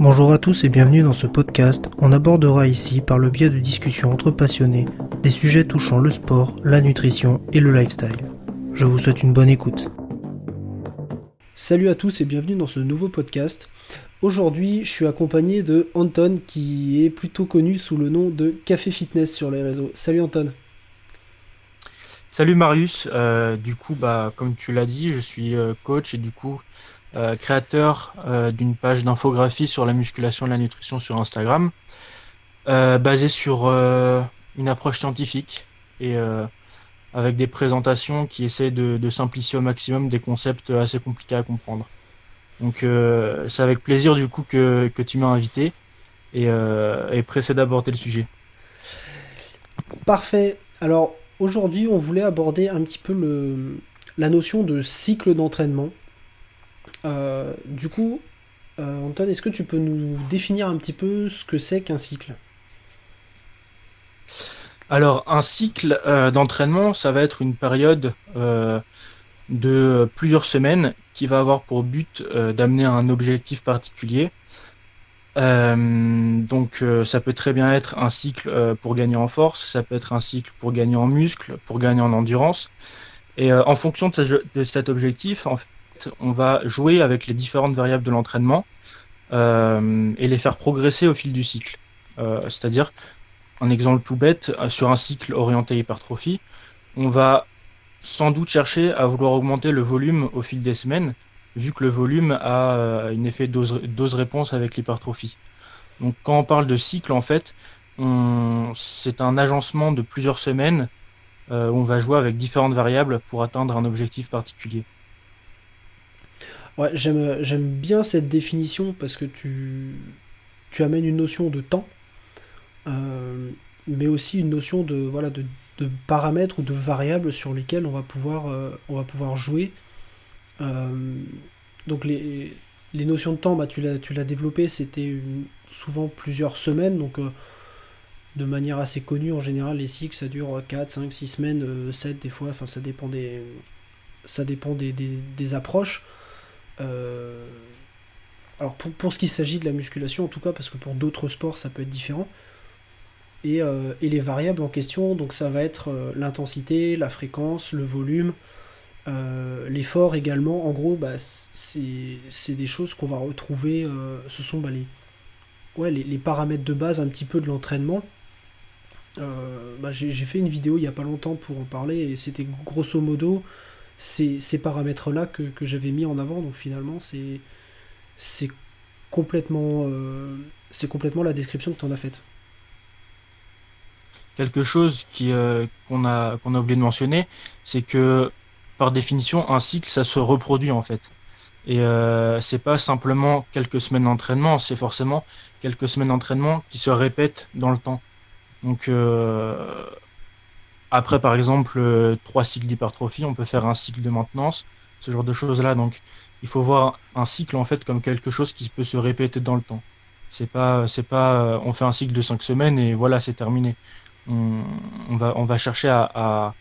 Bonjour à tous et bienvenue dans ce podcast. On abordera ici, par le biais de discussions entre passionnés, des sujets touchant le sport, la nutrition et le lifestyle. Je vous souhaite une bonne écoute. Salut à tous et bienvenue dans ce nouveau podcast. Aujourd'hui, je suis accompagné de Anton qui est plutôt connu sous le nom de Café Fitness sur les réseaux. Salut Anton. Salut Marius, euh, du coup, bah, comme tu l'as dit, je suis euh, coach et du coup euh, créateur d'une page d'infographie sur la musculation et la nutrition sur Instagram, basée sur une approche scientifique et avec des présentations qui essaient de, simplifier au maximum des concepts assez compliqués à comprendre. Donc c'est avec plaisir du coup que, tu m'as invité et, et pressé d'aborder le sujet. Parfait. Alors Aujourd'hui, on voulait aborder un petit peu le, la notion de cycle d'entraînement. Euh, du coup, euh, Anton, est-ce que tu peux nous définir un petit peu ce que c'est qu'un cycle? Alors, un cycle euh, d'entraînement, ça va être une période de plusieurs semaines qui va avoir pour but d'amener un objectif particulier. Euh, donc euh, ça peut très bien être un cycle euh, pour gagner en force, ça peut être un cycle pour gagner en muscle, pour gagner en endurance. Et en fonction de, cet objectif, en fait, on va jouer avec les différentes variables de l'entraînement et les faire progresser au fil du cycle. C'est-à-dire, un exemple tout bête, sur un cycle orienté hypertrophie, on va sans doute chercher à vouloir augmenter le volume au fil des semaines vu que le volume a euh, un effet dose-réponse avec l'hypertrophie. Donc quand on parle de cycle, en fait, c'est un agencement de plusieurs semaines euh, où on va jouer avec différentes variables pour atteindre un objectif particulier. Ouais, j'aime bien cette définition parce que tu, tu amènes une notion de temps, euh, mais aussi une notion de, voilà, de, paramètres ou de variables sur lesquelles on va pouvoir, on va pouvoir jouer euh, donc les, notions de temps, bah, tu l'as développé, c'était souvent plusieurs semaines, donc euh, de manière assez connue en général, les cycles ça dure 4, 5, 6 semaines, 7 euh, des fois, enfin ça dépend des, ça dépend des, approches. Alors pour, ce qui s'agit de la musculation en tout cas, parce que pour d'autres sports ça peut être différent. Et, et, les variables en question, donc ça va être l'intensité, la fréquence, le volume, euh, l'effort également, en gros, bah, c'est des choses qu'on va retrouver, euh, ce sont bah, les, les, paramètres de base un petit peu de l'entraînement. Euh, bah, J'ai fait une vidéo il n'y a pas longtemps pour en parler et c'était grosso modo ces, paramètres-là que, j'avais mis en avant. Donc finalement, c'est complètement, c'est complètement la description que tu en as faite. Quelque chose qu'on a, qu'on a oublié de mentionner, c'est que par définition, un cycle, ça se reproduit en fait. Et euh, c'est pas simplement quelques semaines d'entraînement, c'est forcément quelques semaines d'entraînement qui se répètent dans le temps. Donc euh, après, par exemple, euh, trois cycles d'hypertrophie, on peut faire un cycle de maintenance, ce genre de choses-là. Donc il faut voir un cycle en fait comme quelque chose qui peut se répéter dans le temps. C'est pas, c'est pas, on fait un cycle de cinq semaines et voilà, c'est terminé. On, va, on va chercher à,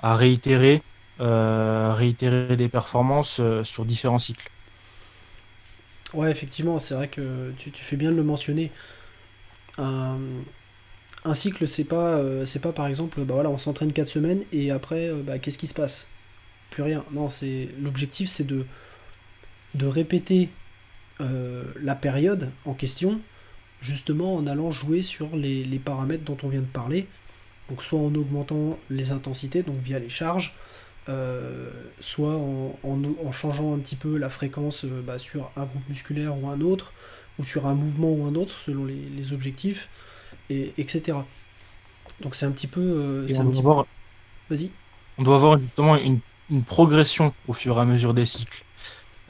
à réitérer euh, réitérer des performances euh, sur différents cycles. Ouais, effectivement, c'est vrai que tu, fais bien de le mentionner. Un, cycle, c'est pas, euh, c'est pas par exemple, bah on s'entraîne 4 semaines et après, bah, qu'est-ce qui se passe? Plus rien. Non, c'est l'objectif, c'est de, répéter la période en question, justement en allant jouer sur les, paramètres dont on vient de parler. Donc soit en augmentant les intensités, donc via les charges, euh, soit en, changeant un petit peu la fréquence euh, bah, sur un groupe musculaire ou un autre, ou sur un mouvement ou un autre, selon les, objectifs, et, etc. Donc c'est un petit peu... Euh, on, doit Vas-y. on doit avoir justement une, progression au fur et à mesure des cycles.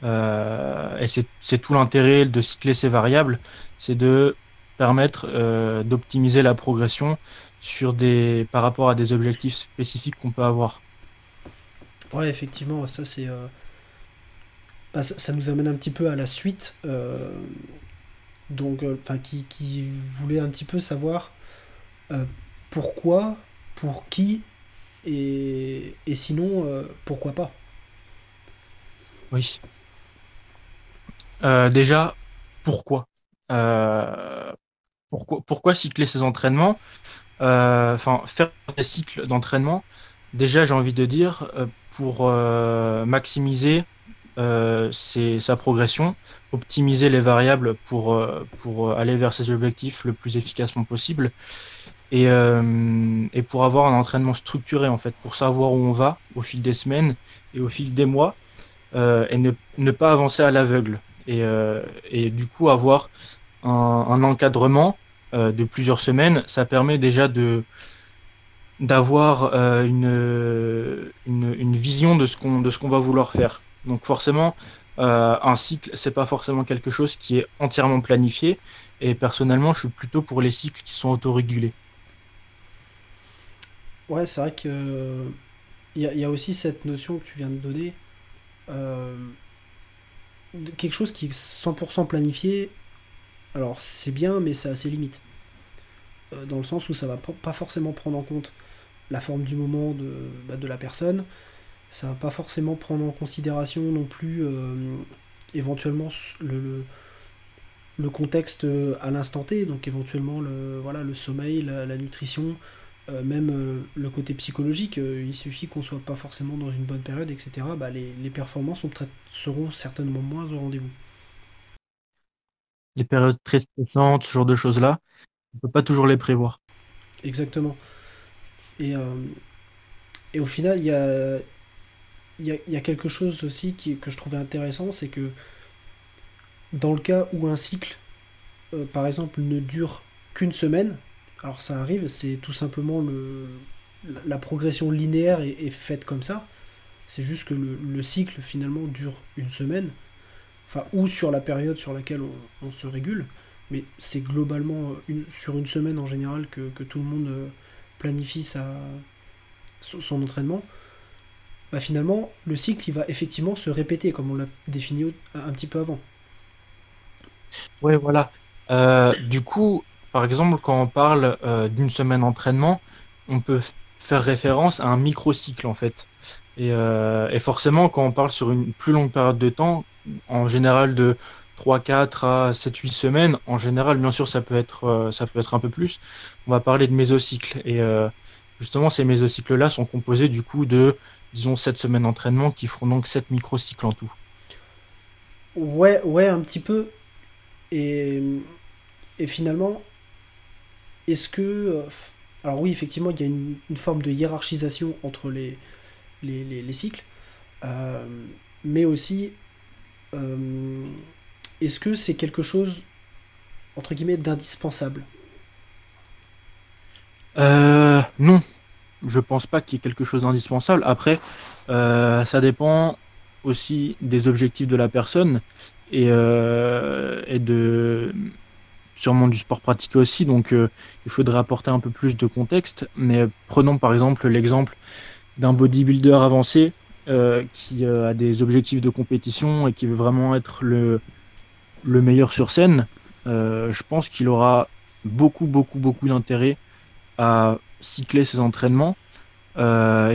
et c'est tout l'intérêt de cycler ces variables, c'est de permettre d'optimiser la progression sur des, par rapport à des objectifs spécifiques qu'on peut avoir. Ouais, effectivement, ça c'est. Euh, bah, ça, nous amène un petit peu à la suite. Euh, donc, euh, enfin, qui, voulait un petit peu savoir pourquoi, pour qui, et, et sinon, pourquoi pas. Oui. déjà, pourquoi? Pourquoi, pourquoi cycler ses entraînements? Enfin, faire des cycles d'entraînement, déjà, j'ai envie de dire, pour maximiser sa progression, optimiser les variables pour, pour aller vers ses objectifs le plus efficacement possible et, euh, et, pour avoir un entraînement structuré en fait, pour savoir où on va au fil des semaines et au fil des mois euh, et ne, ne, pas avancer à l'aveugle et, euh, et, du coup avoir un, encadrement euh, de plusieurs semaines, ça permet déjà de d'avoir euh, une, une, une, vision de ce qu'on de ce qu'on va vouloir faire. Donc forcément, un cycle, c'est pas forcément quelque chose qui est entièrement planifié. Et personnellement, je suis plutôt pour les cycles qui sont autorégulés. Ouais, c'est vrai que il y, a aussi cette notion que tu viens de donner. Euh, quelque chose qui est 100% planifié, alors c'est bien, mais ça a ses limites. Euh, dans le sens où ça va pas forcément prendre en compte la forme du moment de, bah, de la personne, ça va pas forcément prendre en considération non plus euh, éventuellement le, le, le, contexte à l'instant T, donc éventuellement le, voilà, le sommeil, la, la nutrition, euh, même euh, le côté psychologique, euh, il suffit qu'on soit pas forcément dans une bonne période, etc. Bah, les, les performances seront certainement moins au rendez-vous. Les périodes très stressantes, ce genre de choses-là, on peut pas toujours les prévoir. Exactement. Et, et au final, il y a, a, y a, quelque chose aussi qui, que je trouvais intéressant, c'est que dans le cas où un cycle, par exemple, ne dure qu'une semaine, alors ça arrive, c'est tout simplement le, la progression linéaire est, faite comme ça. C'est juste que le, cycle finalement dure une semaine, enfin ou sur la période sur laquelle on, se régule, mais c'est globalement une, sur une semaine en général que, tout le monde euh, planifie sa, son entraînement. Bah finalement, le cycle il va effectivement se répéter comme on l'a défini un petit peu avant. Ouais, voilà. Euh, du coup, par exemple, quand on parle euh, d'une semaine d'entraînement, on peut faire référence à un microcycle en fait. Euh, et, forcément, quand on parle sur une plus longue période de temps, en général de 3, 4 à 7, 8 semaines, en général, bien sûr, ça peut être, ça peut être un peu plus, on va parler de mésocycles. Et justement, ces mésocycles-là sont composés du coup de, disons, 7 semaines d'entraînement qui feront donc 7 microcycles en tout. Ouais, ouais, un petit peu. Et, finalement, est-ce que. Euh, alors, oui, effectivement, il y a une, forme de hiérarchisation entre les, les, cycles. Euh, mais aussi, euh, est-ce que c'est quelque chose, entre guillemets, d'indispensable? Non. Je pense pas qu'il y ait quelque chose d'indispensable. Après, ça dépend aussi des objectifs de la personne et, et de sûrement du sport pratiqué aussi, donc euh, il faudrait apporter un peu plus de contexte. Mais prenons par exemple l'exemple d'un bodybuilder avancé euh, qui euh, a des objectifs de compétition et qui veut vraiment être le meilleur sur scène. je pense qu'il aura beaucoup, beaucoup, beaucoup d'intérêt à cycler ses entraînements et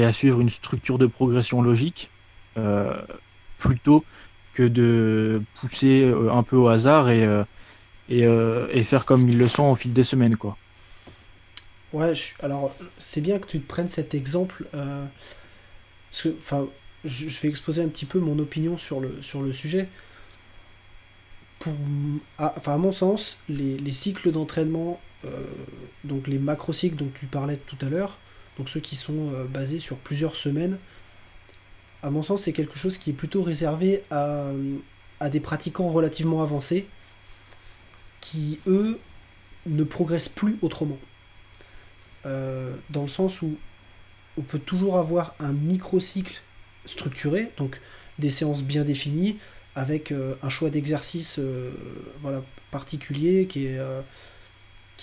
à suivre une structure de progression logique plutôt que de pousser un peu au hasard et euh, et, faire comme ils le sont au fil des semaines, quoi. Ouais, alors c'est bien que tu te prennes cet exemple, euh, parce que, enfin, je, vais exposer un petit peu mon opinion sur le, sur le sujet. Pour, à, enfin, à mon sens, les, les cycles d'entraînement, euh, donc les macro-cycles dont tu parlais tout à l'heure, donc ceux qui sont basés sur plusieurs semaines, à mon sens, c'est quelque chose qui est plutôt réservé à, à des pratiquants relativement avancés qui, eux, ne progressent plus autrement. Euh, dans le sens où on peut toujours avoir un microcycle structuré, donc des séances bien définies, avec euh, un choix d'exercice euh, voilà, particulier qui est,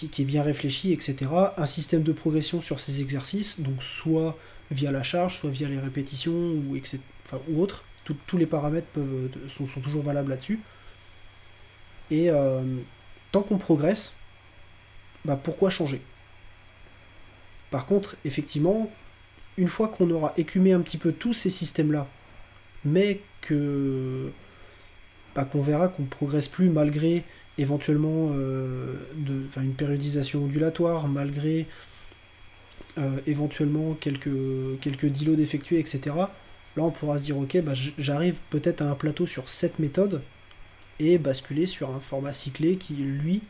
qui, est bien réfléchi, etc. Un système de progression sur ces exercices, donc soit via la charge, soit via les répétitions ou, etc., enfin, ou autre. tous les paramètres peuvent, sont, sont toujours valables là-dessus. Et, tant qu'on progresse, bah pourquoi changer? Par contre, effectivement, une fois qu'on aura écumé un petit peu tous ces systèmes-là, mais que bah, qu'on verra qu'on ne progresse plus malgré éventuellement de, une périodisation ondulatoire malgré éventuellement quelques, quelques dilos d'effectuer, etc. Là, on pourra se dire, ok, bah, j'arrive peut-être à un plateau sur cette méthode et basculer sur un format cyclé qui, lui,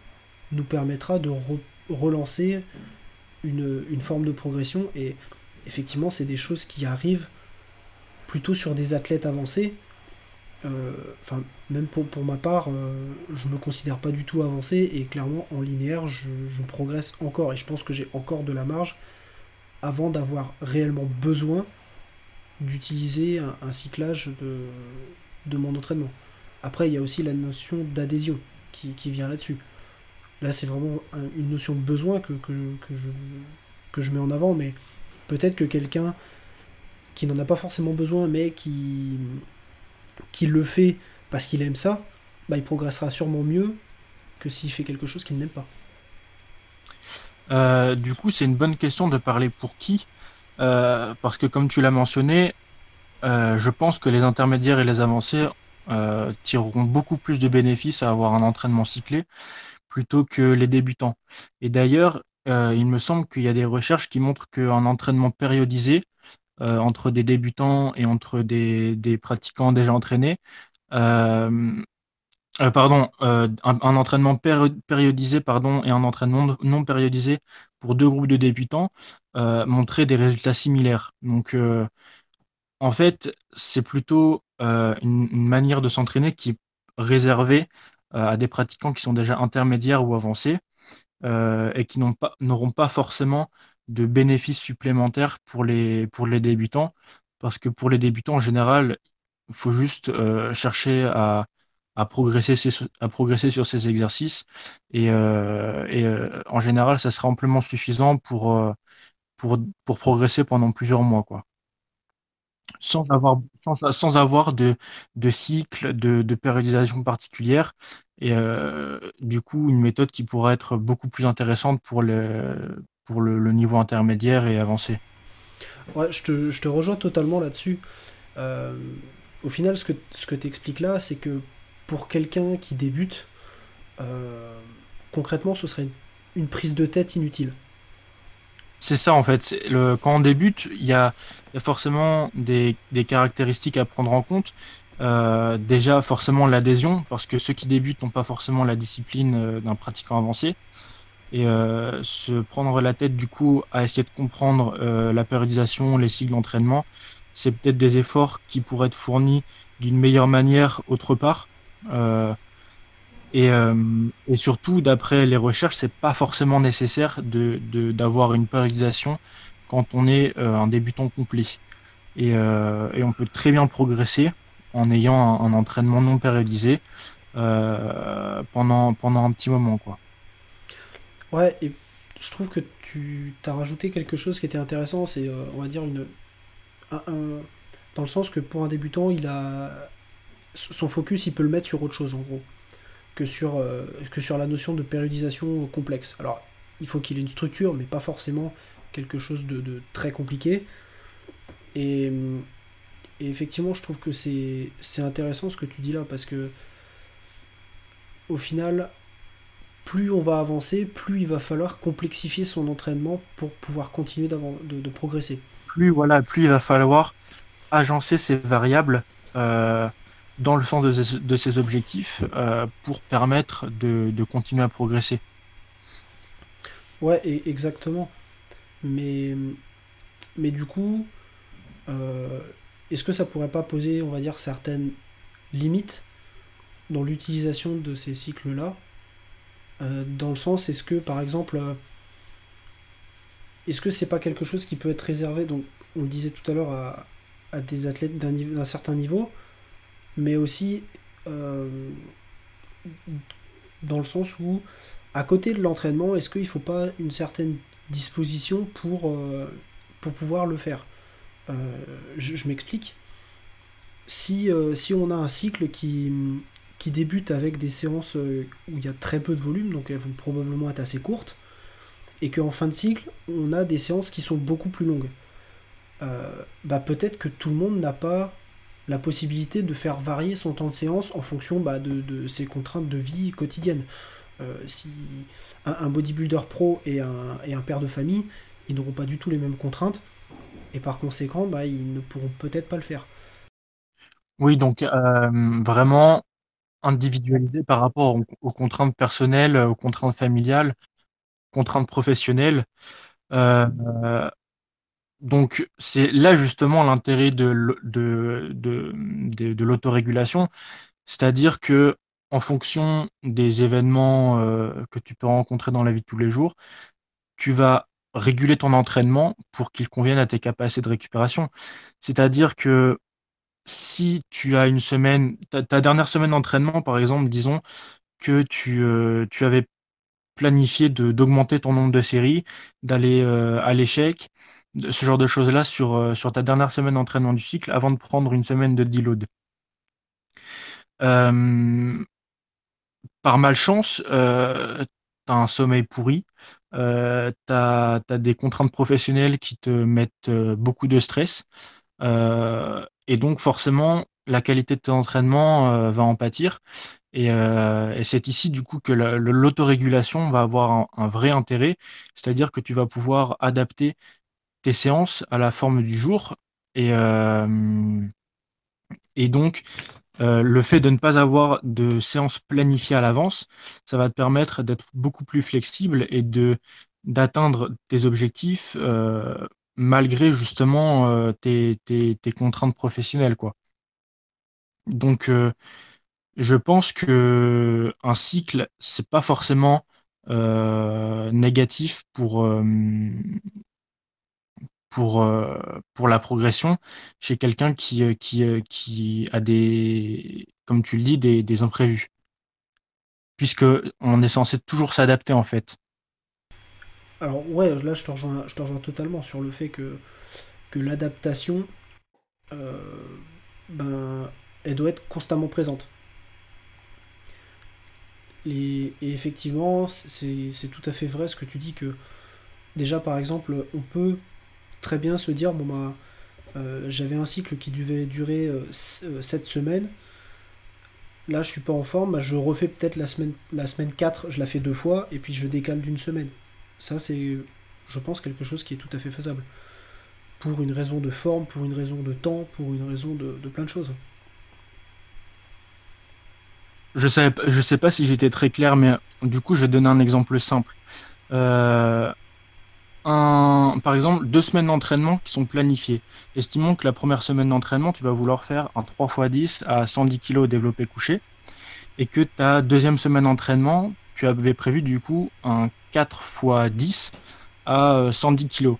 nous permettra de relancer une, une, forme de progression. Et effectivement, c'est des choses qui arrivent plutôt sur des athlètes avancés. Euh, enfin, même pour, pour ma part, euh, je me considère pas du tout avancé et clairement en linéaire, je, progresse encore et je pense que j'ai encore de la marge avant d'avoir réellement besoin d'utiliser un, cyclage de, de mon entraînement. Après, il y a aussi la notion d'adhésion qui, qui, vient là-dessus. Là, c'est vraiment une notion de besoin que, que, que, je, que je mets en avant, mais peut-être que quelqu'un qui n'en a pas forcément besoin, mais qui, qui le fait parce qu'il aime ça, bah, il progressera sûrement mieux que s'il fait quelque chose qu'il n'aime pas. Euh, du coup, c'est une bonne question de parler pour qui, euh, parce que comme tu l'as mentionné, euh, je pense que les intermédiaires et les avancés tireront beaucoup plus de bénéfices à avoir un entraînement cyclé plutôt que les débutants. Et d'ailleurs, il me semble qu'il y a des recherches qui montrent qu'un entraînement périodisé euh, entre des débutants et entre des, des pratiquants déjà entraînés. Euh, euh, pardon, un, entraînement périodisé pardon, et un entraînement non périodisé pour deux groupes de débutants montraient des résultats similaires. Donc, en fait, c'est plutôt une, une, manière de s'entraîner qui est réservée à des pratiquants qui sont déjà intermédiaires ou avancés et qui n'auront pas, pas forcément de bénéfices supplémentaires pour les, pour les débutants. Parce que pour les débutants, en général, il faut juste euh, chercher à, à, progresser, à progresser sur ces exercices. Et, euh, et euh, en général, ça sera amplement suffisant pour, pour, pour progresser pendant plusieurs mois. Quoi. Sans avoir, sans, avoir de, de cycle, de, de périodisation particulière. Et du coup, une méthode qui pourrait être beaucoup plus intéressante pour, le, pour le, niveau intermédiaire et avancé. Ouais, je te, je te rejoins totalement là-dessus. Euh, au final, ce que, ce que tu expliques là, c'est que pour quelqu'un qui débute, euh, concrètement, ce serait une, prise de tête inutile. C'est ça en fait. Le, quand on débute, il y a, y a, forcément des, des, caractéristiques à prendre en compte. Euh, déjà, forcément l'adhésion, parce que ceux qui débutent n'ont pas forcément la discipline d'un pratiquant avancé et euh, se prendre la tête du coup à essayer de comprendre euh, la périodisation, les cycles d'entraînement, c'est peut-être des efforts qui pourraient être fournis d'une meilleure manière autre part. Euh, et, et, surtout, d'après les recherches, c'est pas forcément nécessaire de d'avoir une périodisation quand on est un débutant complet. Et, et, on peut très bien progresser en ayant un, un entraînement non périodisé pendant pendant un petit moment, quoi. Ouais, et je trouve que tu as rajouté quelque chose qui était intéressant, c'est, euh, on va dire, une, dans le sens que pour un débutant, il a son focus, il peut le mettre sur autre chose, en gros, que sur, euh, que sur la notion de périodisation complexe. Alors, il faut qu'il ait une structure, mais pas forcément quelque chose de, très compliqué. Et, et, effectivement, je trouve que c'est intéressant ce que tu dis là, parce que au final, plus on va avancer, plus il va falloir complexifier son entraînement pour pouvoir continuer de, de, progresser. Plus voilà, plus il va falloir agencer ces variables euh, dans le sens de, de ses objectifs euh, pour permettre de, de, continuer à progresser. Ouais, et exactement. Mais, mais du coup, euh, est-ce que ça pourrait pas poser, on va dire, certaines limites dans l'utilisation de ces cycles-là euh, dans le sens, est-ce que par exemple, euh, est-ce que c'est pas quelque chose qui peut être réservé, donc on le disait tout à l'heure, à, des athlètes d'un certain niveau, mais aussi euh, dans le sens où, à côté de l'entraînement, est-ce qu'il faut pas une certaine disposition pour, pour pouvoir le faire? Je, m'explique. Si, si on a un cycle qui, qui débute avec des séances euh, où il y a très peu de volume, donc elles vont probablement être assez courtes, et qu'en fin de cycle, on a des séances qui sont beaucoup plus longues. Euh, bah peut-être que tout le monde n'a pas la possibilité de faire varier son temps de séance en fonction bah, de, ses contraintes de vie quotidienne. Euh, si un, bodybuilder pro et un, et un, père de famille, ils n'auront pas du tout les mêmes contraintes, et par conséquent, bah, ils ne pourront peut-être pas le faire. Oui, donc vraiment individualisé par rapport aux, contraintes personnelles, aux contraintes familiales, contraintes professionnelles. Euh, donc c'est là justement l'intérêt de, l'autorégulation, c'est-à-dire que en fonction des événements euh, que tu peux rencontrer dans la vie de tous les jours, tu vas réguler ton entraînement pour qu'il convienne à tes capacités de récupération. C'est-à-dire que si tu as une semaine, ta, dernière semaine d'entraînement, par exemple, disons que tu, euh, avais planifié d'augmenter ton nombre de séries, d'aller euh, à l'échec, ce genre de choses-là sur, euh, sur ta dernière semaine d'entraînement du cycle avant de prendre une semaine de deload. Par malchance, tu as un sommeil pourri, tu as, des contraintes professionnelles qui te mettent beaucoup de stress, et donc forcément, la qualité de ton entraînement va en pâtir. Et, c'est ici du coup que l'autorégulation va avoir un vrai intérêt, c'est-à-dire que tu vas pouvoir adapter tes séances à la forme du jour. Et, euh, et donc, euh, le fait de ne pas avoir de séance planifiée à l'avance, ça va te permettre d'être beaucoup plus flexible et de d'atteindre tes objectifs euh, malgré justement tes, tes, contraintes professionnelles. Quoi. Donc, je pense que un cycle, c'est pas forcément négatif pour, euh, la progression chez quelqu'un euh, euh, qui a des, comme tu le dis, des, des imprévus. Puisque on est censé toujours s'adapter en fait. Alors ouais, là je te rejoins, je te rejoins totalement sur le fait que, que l'adaptation, ben, elle doit être constamment présente. et effectivement, c'est tout à fait vrai ce que tu dis que déjà par exemple, on peut très bien se dire bon bah euh, j'avais un cycle qui devait durer 7 euh, euh, semaines. Là, je suis pas en forme, bah, je refais peut-être la semaine, la semaine 4, je la fais deux fois, et puis je décale d'une semaine. Ça, c'est, je pense, quelque chose qui est tout à fait faisable. Pour une raison de forme, pour une raison de temps, pour une raison de, plein de choses. Je sais, sais pas si j'étais très clair, mais du coup, je vais donner un exemple simple. Euh, par exemple, deux semaines d'entraînement qui sont planifiées. Estimons que la première semaine d'entraînement, tu vas vouloir faire un 3x10 à 110 kg développé couché, et que ta deuxième semaine d'entraînement, tu avais prévu du coup un 4x10 à 110 euh, kg.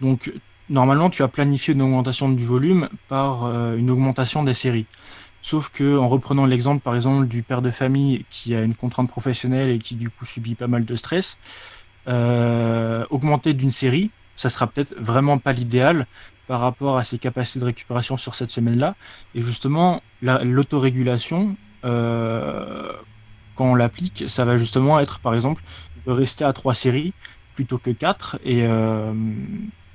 Donc, normalement, tu as planifié une augmentation du volume par euh, une augmentation des séries. Sauf que, en reprenant l'exemple, par exemple, du père de famille qui a une contrainte professionnelle et qui du coup subit pas mal de stress, euh, augmenter d'une série, ça sera peut-être vraiment pas l'idéal par rapport à ses capacités de récupération sur cette semaine-là. Et justement, l'autorégulation, euh, quand on l'applique, ça va justement être, par exemple, rester à trois séries plutôt que quatre et, euh,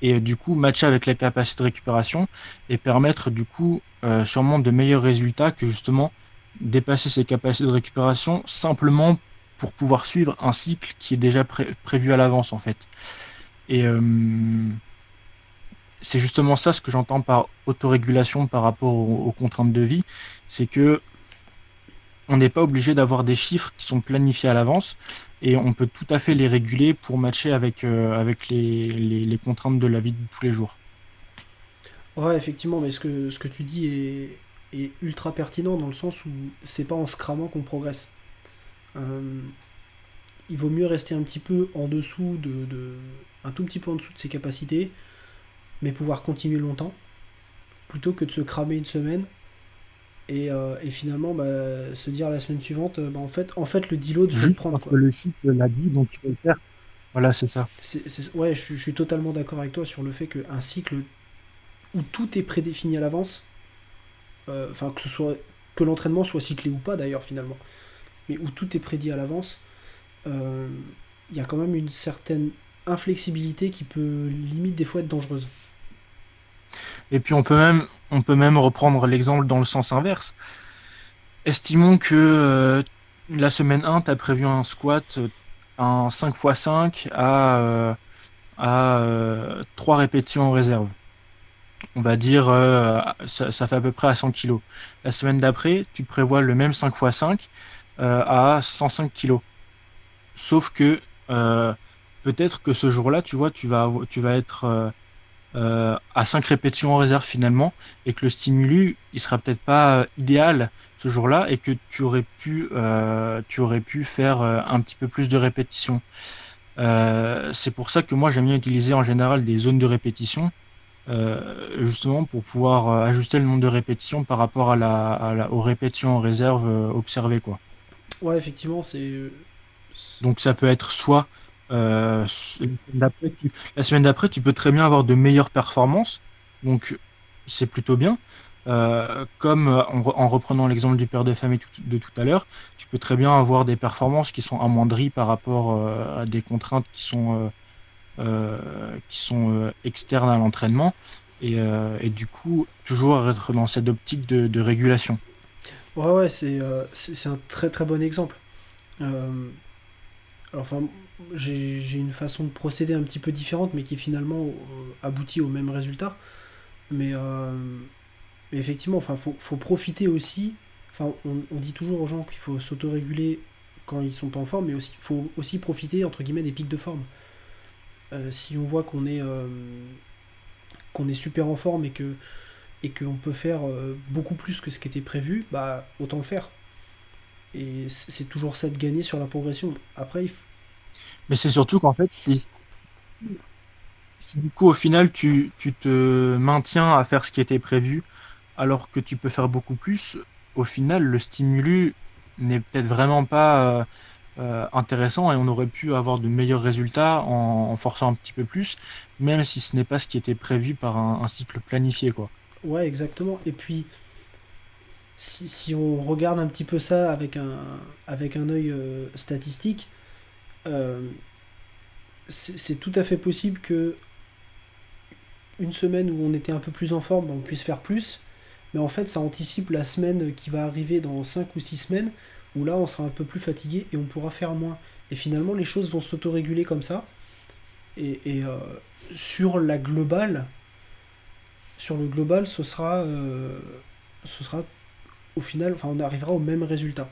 et du coup matcher avec la capacité de récupération et permettre du coup euh, sûrement de meilleurs résultats que justement dépasser ses capacités de récupération simplement pour pouvoir suivre un cycle qui est déjà prévu à l'avance en fait. Et euh, c'est justement ça ce que j'entends par autorégulation par rapport aux, contraintes de vie, c'est que on n'est pas obligé d'avoir des chiffres qui sont planifiés à l'avance et on peut tout à fait les réguler pour matcher avec, euh, les, contraintes de la vie de tous les jours. Ouais, effectivement, mais ce que, ce que tu dis est, ultra pertinent dans le sens où c'est pas en se cramant qu'on progresse. Euh, il vaut mieux rester un petit peu en dessous de, un tout petit peu en dessous de ses capacités, mais pouvoir continuer longtemps, plutôt que de se cramer une semaine et, euh, finalement bah, se dire la semaine suivante, bah, en fait, en fait le deload, je le prendre. Parce que le cycle l'a dit, donc il faut le faire. Voilà, c'est ça. ouais, je, suis totalement d'accord avec toi sur le fait qu'un cycle où tout est prédéfini à l'avance, euh, enfin que ce soit que l'entraînement soit cyclé ou pas d'ailleurs finalement, mais où tout est prédit à l'avance, euh, il y a quand même une certaine inflexibilité qui peut limite des fois être dangereuse. Et puis on peut même, on peut même reprendre l'exemple dans le sens inverse. Estimons que la semaine 1, tu as prévu un squat, un 5 x 5 à, à 3 répétitions en réserve on va dire, euh, ça, fait à peu près à 100 kg. La semaine d'après, tu prévois le même 5 x 5 à 105 kg. Sauf que euh, peut-être que ce jour-là, tu vois, tu vas, tu vas être euh, à 5 répétitions en réserve finalement, et que le stimulus, il sera peut-être pas idéal ce jour-là, et que tu aurais pu, tu aurais pu faire un petit peu plus de répétitions. c'est pour ça que moi j'aime bien utiliser en général des zones de répétition euh, justement pour pouvoir euh, ajuster le nombre de répétitions par rapport à la, aux répétitions en réserve euh, observées. Quoi. Ouais, effectivement, c'est. Donc ça peut être soit la semaine d'après, tu, peux très bien avoir de meilleures performances, donc c'est plutôt bien. comme en, reprenant l'exemple du père de famille de tout à l'heure, tu peux très bien avoir des performances qui sont amoindries par rapport à des contraintes qui sont euh, qui sont euh, externes à l'entraînement et, euh, et, du coup toujours être dans cette optique de, de régulation. Ouais, ouais, c'est c'est un très très bon exemple. Enfin, j'ai une façon de procéder un petit peu différente, mais qui finalement aboutit au même résultat. Mais, mais effectivement, enfin, faut, profiter aussi. Enfin, on, dit toujours aux gens qu'il faut s'autoréguler quand ils sont pas en forme, mais aussi faut aussi profiter entre guillemets des pics de forme. Euh, si on voit qu'on est, euh, qu'on est super en forme et que et qu'on peut faire euh, beaucoup plus que ce qui était prévu, bah autant le faire. Et c'est toujours ça de gagner sur la progression. Après, Mais c'est surtout qu'en fait, si, si du coup au final tu, tu, te maintiens à faire ce qui était prévu, alors que tu peux faire beaucoup plus, au final le stimulus n'est peut-être vraiment pas euh, intéressant et on aurait pu avoir de meilleurs résultats en, forçant un petit peu plus, même si ce n'est pas ce qui était prévu par un, cycle planifié. Quoi. Ouais, exactement. Et puis, si, on regarde un petit peu ça avec un, avec un œil euh, statistique, euh, c'est tout à fait possible que une semaine où on était un peu plus en forme, on puisse faire plus, mais en fait ça anticipe la semaine qui va arriver dans 5 ou 6 semaines où là on sera un peu plus fatigué et on pourra faire moins. Et finalement les choses vont s'autoréguler comme ça. Et, euh, sur la globale, sur le global, ce sera, ce sera au final, enfin on arrivera au même résultat.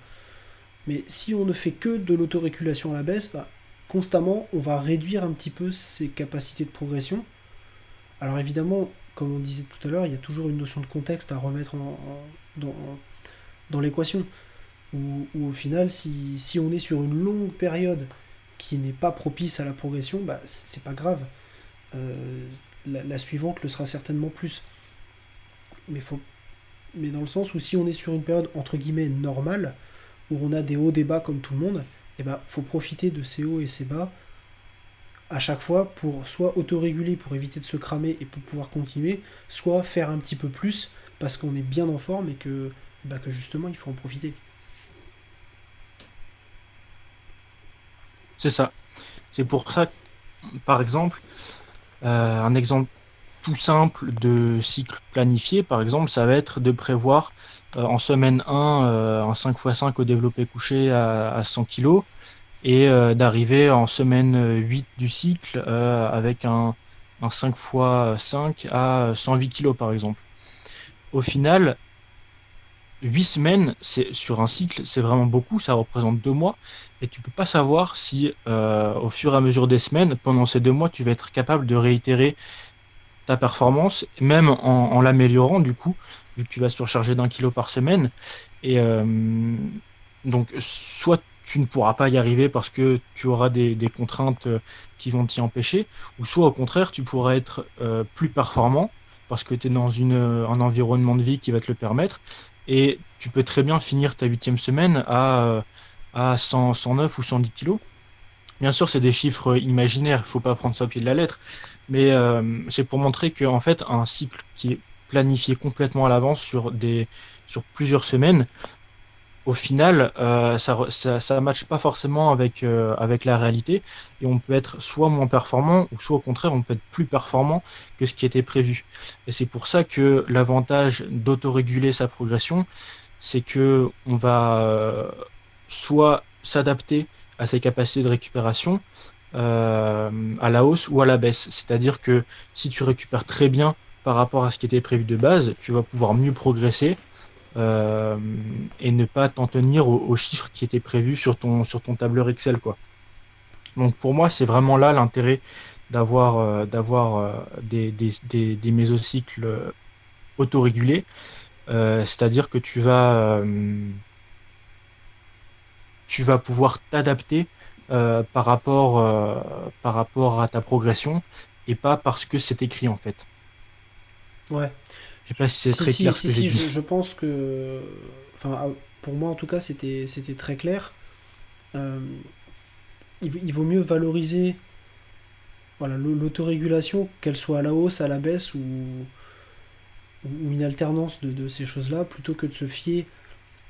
Mais si on ne fait que de l'autorégulation à la baisse, bah, constamment on va réduire un petit peu ses capacités de progression. Alors évidemment, comme on disait tout à l'heure, il y a toujours une notion de contexte à remettre dans, l'équation où, au final, si, si, on est sur une longue période qui n'est pas propice à la progression, bah, c'est pas grave. Euh, la, suivante le sera certainement plus. Mais, faut, mais dans le sens où si on est sur une période entre guillemets normale, où on a des hauts, des bas comme tout le monde, et eh ben faut profiter de ces hauts et ces bas à chaque fois pour soit autoréguler pour éviter de se cramer et pour pouvoir continuer, soit faire un petit peu plus parce qu'on est bien en forme et que, bah, que justement il faut en profiter. C'est ça. C'est pour ça, par exemple, euh, un exemple tout simple de cycle planifié, par exemple, ça va être de prévoir euh, en semaine 1 euh, un 5x5 au développé couché à, 100 kg et d'arriver en semaine 8 du cycle avec un, un 5x5 à 108 kg par exemple. Au final, 8 semaines sur un cycle, c'est vraiment beaucoup, ça représente deux mois, et tu peux pas savoir si euh, au fur et à mesure des semaines, pendant ces deux mois, tu vas être capable de réitérer performance, même en, l'améliorant du coup, vu que tu vas surcharger d'un kilo par semaine. Et euh, donc, soit tu ne pourras pas y arriver parce que tu auras des, contraintes euh, qui vont t'y empêcher, ou soit au contraire, tu pourras être plus performant parce que tu es dans une, un environnement de vie qui va te le permettre, et tu peux très bien finir ta huitième semaine à à 100, 109 ou 110 kilos. Bien sûr, c'est des chiffres imaginaires, il faut pas prendre ça au pied de la lettre, mais euh, c'est pour montrer qu'en fait, un cycle qui est planifié complètement à l'avance sur, plusieurs semaines, au final, euh, ça ne matche pas forcément avec, euh, avec la réalité et on peut être soit moins performant ou soit au contraire on peut être plus performant que ce qui était prévu. Et c'est pour ça que l'avantage d'autoréguler sa progression, c'est que on va soit s'adapter à ses capacités de récupération à la hausse ou à la baisse. C'est-à-dire que si tu récupères très bien par rapport à ce qui était prévu de base, tu vas pouvoir mieux progresser euh, et ne pas t'en tenir aux, chiffres qui étaient prévus sur ton, sur ton tableur Excel. Quoi. Donc pour moi, c'est vraiment là l'intérêt d'avoir euh, d'avoir euh, des, des, des, des, mésocycles autorégulés. C'est-à-dire que tu vas, tu vas pouvoir t'adapter par, rapport, par rapport à ta progression et pas parce que c'est écrit en fait. Ouais, je sais pas si c'est très clair ce que j'ai dit. Je, pense que. Enfin, ah, pour moi en tout cas, c'était très clair. Euh, il, vaut mieux valoriser voilà, l'autorégulation, qu'elle soit à la hausse, à la baisse ou, ou une alternance de, de ces choses-là, plutôt que de se fier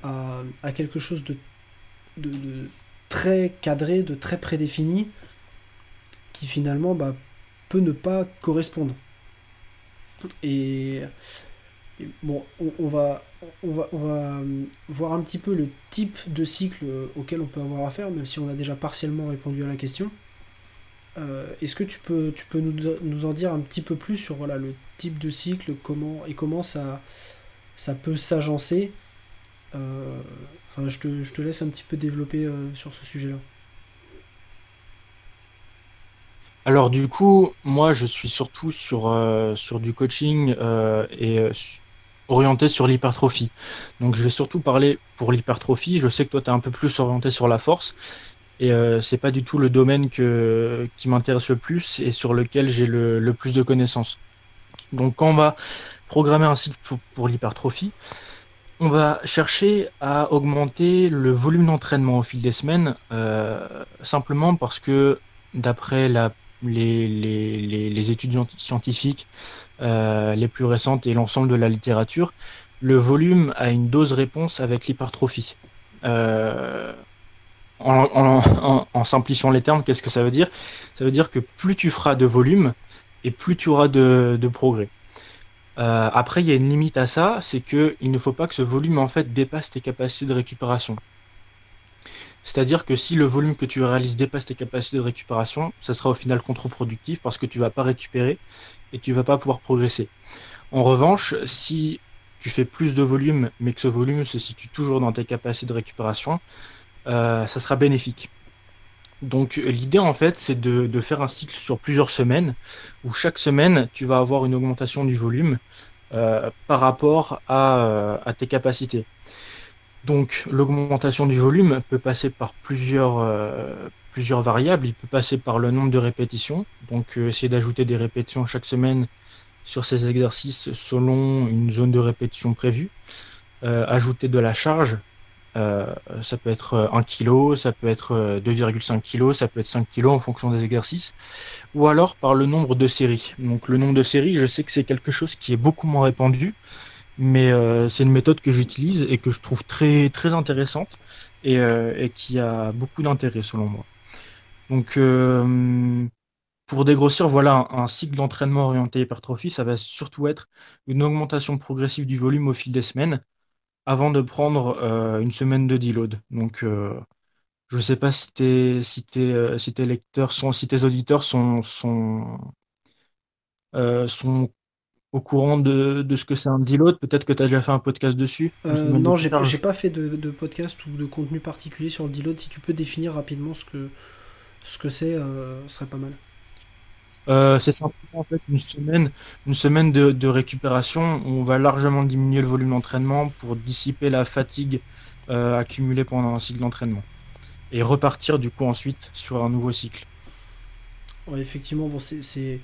à, à quelque chose de, de, très cadré, de très prédéfini, qui finalement bah, peut ne pas correspondre. Et bon, on, va, on, va, on va euh, voir un petit peu le type de cycle euh, auquel on peut avoir affaire, même si on a déjà partiellement répondu à la question. Euh, est-ce que tu peux, tu peux nous, en dire un petit peu plus sur le type de cycle comment, et comment ça, peut s'agencer je te, laisse un petit peu développer sur ce sujet-là. Alors du coup, moi je suis surtout sur, sur du coaching et orienté sur l'hypertrophie. Donc je vais surtout parler pour l'hypertrophie. Je sais que toi tu es un peu plus orienté sur la force et euh, c'est pas du tout le domaine qui m'intéresse le plus et sur lequel j'ai le, plus de connaissances. Donc quand on va programmer un site pour, l'hypertrophie, on va chercher à augmenter le volume d'entraînement au fil des semaines, euh, simplement parce que d'après les, les, études scientifiques euh, les plus récentes et l'ensemble de la littérature, le volume a une dose réponse avec l'hypertrophie. Euh, en, simplifiant les termes, qu'est-ce que ça veut dire? Ça veut dire que plus tu feras de volume et plus tu auras de progrès. Euh, après, il y a une limite à ça, c'est qu'il ne faut pas que ce volume en fait dépasse tes capacités de récupération. C'est-à-dire que si le volume que tu réalises dépasse tes capacités de récupération, ça sera au final contre-productif parce que tu vas pas récupérer et tu vas pas pouvoir progresser. En revanche, si tu fais plus de volume, mais que ce volume se situe toujours dans tes capacités de récupération, euh, ça sera bénéfique. Donc l'idée en fait c'est de, faire un cycle sur plusieurs semaines où chaque semaine tu vas avoir une augmentation du volume euh, par rapport à, euh, à tes capacités. Donc l'augmentation du volume peut passer par plusieurs, euh, plusieurs variables. Il peut passer par le nombre de répétitions. Donc essayer d'ajouter des répétitions chaque semaine sur ces exercices selon une zone de répétition prévue. Ajouter de la charge. Ça peut être 1 kg, ça peut être 2,5 kg, ça peut être 5 kg en fonction des exercices. Ou alors par le nombre de séries. Donc le nombre de séries, je sais que c'est quelque chose qui est beaucoup moins répandu mais euh, c'est une méthode que j'utilise et que je trouve très intéressante et, euh, qui a beaucoup d'intérêt selon moi. Donc euh, pour dégrossir, voilà un, cycle d'entraînement orienté hypertrophie, ça va surtout être une augmentation progressive du volume au fil des semaines avant de prendre une semaine de deload. Donc je ne sais pas si tes, si tes, si tes lecteurs sont, si tes auditeurs sont, sont, sont au courant de, ce que c'est un deload Peut-être que tu as déjà fait un podcast dessus euh, Non, j'ai pas, pas fait de, podcast ou de contenu particulier sur le deload. Si tu peux définir rapidement ce que ce que c'est, euh, ce serait pas mal. Euh, c'est simplement en fait une semaine, une semaine de, récupération où on va largement diminuer le volume d'entraînement pour dissiper la fatigue accumulée pendant un cycle d'entraînement et repartir du coup ensuite sur un nouveau cycle. Effectivement, bon, c'est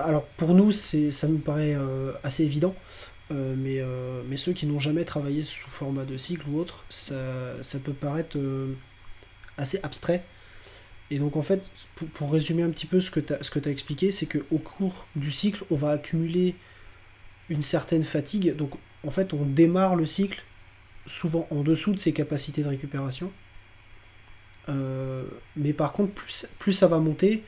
alors pour nous, ça nous paraît euh, assez évident, euh, mais, euh, mais ceux qui n'ont jamais travaillé sous format de cycle ou autre, ça, peut paraître assez abstrait. Et donc en fait, pour, résumer un petit peu ce que tu as, expliqué, c'est qu'au cours du cycle, on va accumuler une certaine fatigue. Donc en fait, on démarre le cycle souvent en dessous de ses capacités de récupération. mais par contre, plus, ça va monter,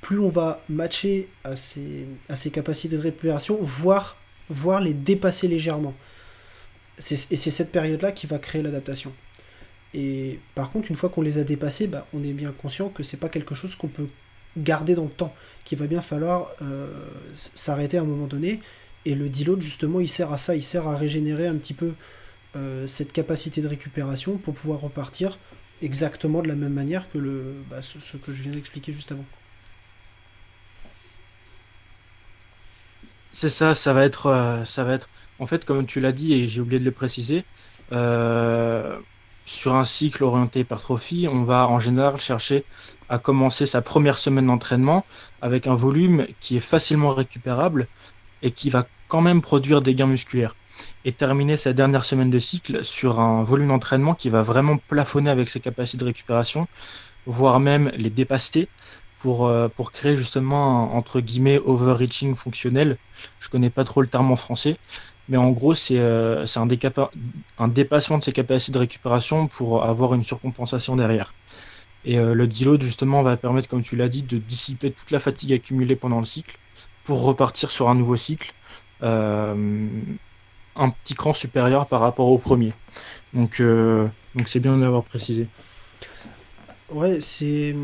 plus on va matcher à ses, à ses capacités de récupération, voire, voire les dépasser légèrement. et c'est cette période-là qui va créer l'adaptation. Et par contre, une fois qu'on les a dépassés, bah, on est bien conscient que c'est pas quelque chose qu'on peut garder dans le temps, qu'il va bien falloir euh, s'arrêter à un moment donné. Et le deload, justement, il sert à ça, il sert à régénérer un petit peu euh, cette capacité de récupération pour pouvoir repartir exactement de la même manière que bah, ce, que je viens d'expliquer juste avant. C'est ça, ça va être, euh, ça va être. En fait, comme tu l'as dit et j'ai oublié de le préciser, sur un cycle orienté hypertrophie, on va en général chercher à commencer sa première semaine d'entraînement avec un volume qui est facilement récupérable et qui va quand même produire des gains musculaires. Et terminer sa dernière semaine de cycle sur un volume d'entraînement qui va vraiment plafonner avec ses capacités de récupération, voire même les dépasser pour, euh, pour créer justement un, entre guillemets overreaching fonctionnel. Je connais pas trop le terme en français, mais en gros, c'est euh, un, un, dépassement de ses capacités de récupération pour avoir une surcompensation derrière. Et euh, le deload, justement, va permettre, comme tu l'as dit, de dissiper toute la fatigue accumulée pendant le cycle pour repartir sur un nouveau cycle, un petit cran supérieur par rapport au premier. Donc, donc c'est bien de l'avoir précisé. Ouais, c'est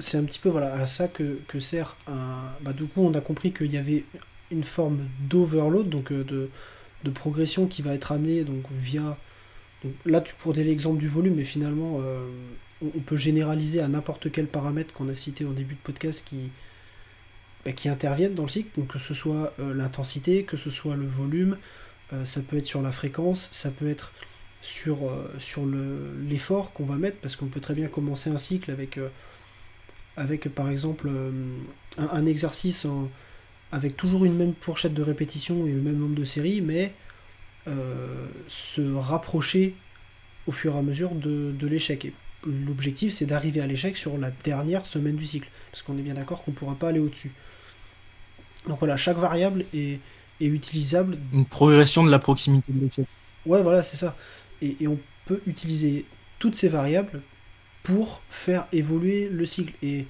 c'est un petit peu voilà, à ça que, que sert un. Bah, du coup, on a compris qu'il y avait une forme d'overload, donc euh, de, progression qui va être amenée donc, via. Là, tu pourrais l'exemple du volume, mais finalement, euh, on, peut généraliser à n'importe quel paramètre qu'on a cité au début de podcast qui, bah, qui interviennent dans le cycle, donc que ce soit euh, l'intensité, que ce soit le volume, ça peut être sur la fréquence, ça peut être sur l'effort qu'on va mettre, parce qu'on peut très bien commencer un cycle avec, avec par exemple un, un exercice en avec toujours une même fourchette de répétition et le même nombre de séries, mais euh, se rapprocher au fur et à mesure de, l'échec. Et l'objectif, c'est d'arriver à l'échec sur la dernière semaine du cycle, parce qu'on est bien d'accord qu'on ne pourra pas aller au-dessus. Donc voilà, chaque variable est, utilisable. Une progression de la proximité de l'échec. Ouais, voilà, c'est ça. Et, et, on peut utiliser toutes ces variables pour faire évoluer le cycle. Et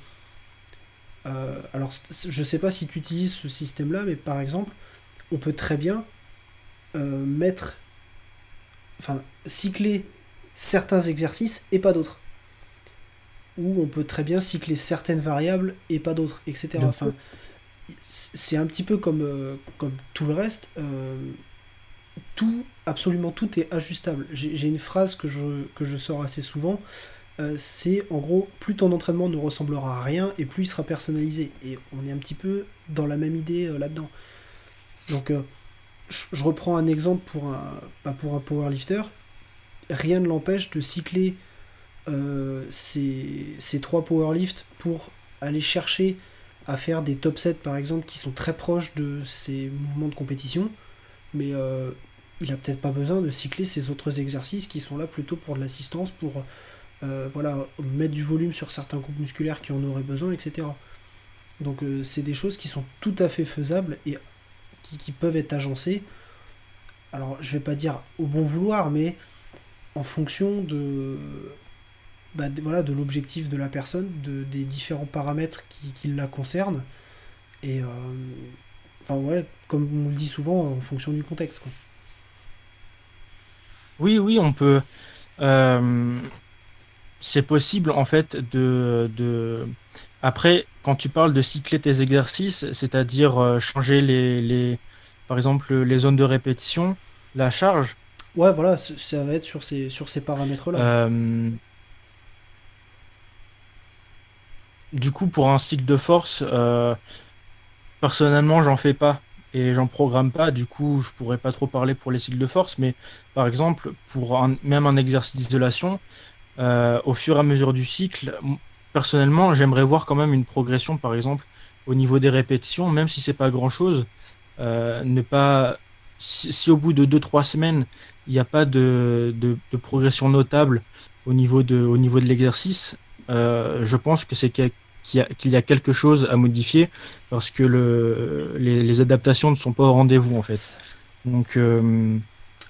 euh, alors, je sais pas si tu utilises ce système-là, mais par exemple, on peut très bien euh, mettre, enfin, cycler certains exercices et pas d'autres. Ou on peut très bien cycler certaines variables et pas d'autres, etc. Enfin, c'est un petit peu comme, euh, comme tout le reste. tout, absolument tout est ajustable. J'ai une phrase que je, que je sors assez souvent. Euh, c'est en gros, plus ton entraînement ne ressemblera à rien et plus il sera personnalisé. Et on est un petit peu dans la même idée euh, là-dedans. Donc, euh, je, reprends un exemple pour un, pas pour un powerlifter. Rien ne l'empêche de cycler ces, ces, trois powerlifts pour aller chercher à faire des top sets par exemple qui sont très proches de ses mouvements de compétition. Mais il a peut-être pas besoin de cycler ces autres exercices qui sont là plutôt pour de l'assistance, pour euh, voilà, mettre du volume sur certains groupes musculaires qui en auraient besoin, etc. Donc euh, c'est des choses qui sont tout à fait faisables et qui, peuvent être agencées. Alors je vais pas dire au bon vouloir, mais en fonction de, bah, l'objectif de la personne, de, des différents paramètres qui, la concernent. Et euh, comme on le dit souvent, en fonction du contexte. Oui, oui, on peut c'est possible en fait de, de, Après, quand tu parles de cycler tes exercices, c'est-à-dire euh, changer les, les, par exemple, les zones de répétition, la charge. Ouais, voilà, ça va être sur ces, sur ces paramètres-là. Euh, du coup, pour un cycle de force, euh, personnellement, j'en fais pas et j'en programme pas. Du coup, je pourrais pas trop parler pour les cycles de force, mais par exemple, pour même un exercice d'isolation, euh, au fur et à mesure du cycle, personnellement, j'aimerais voir quand même une progression, par exemple, au niveau des répétitions, même si c'est pas grand chose. Euh, ne pas, si, au bout de 2-3 semaines, il n'y a pas de, progression notable au niveau de, au niveau de l'exercice, euh, je pense que c'est qu'il y, a quelque chose à modifier parce que le, les, adaptations ne sont pas au rendez-vous en fait. Donc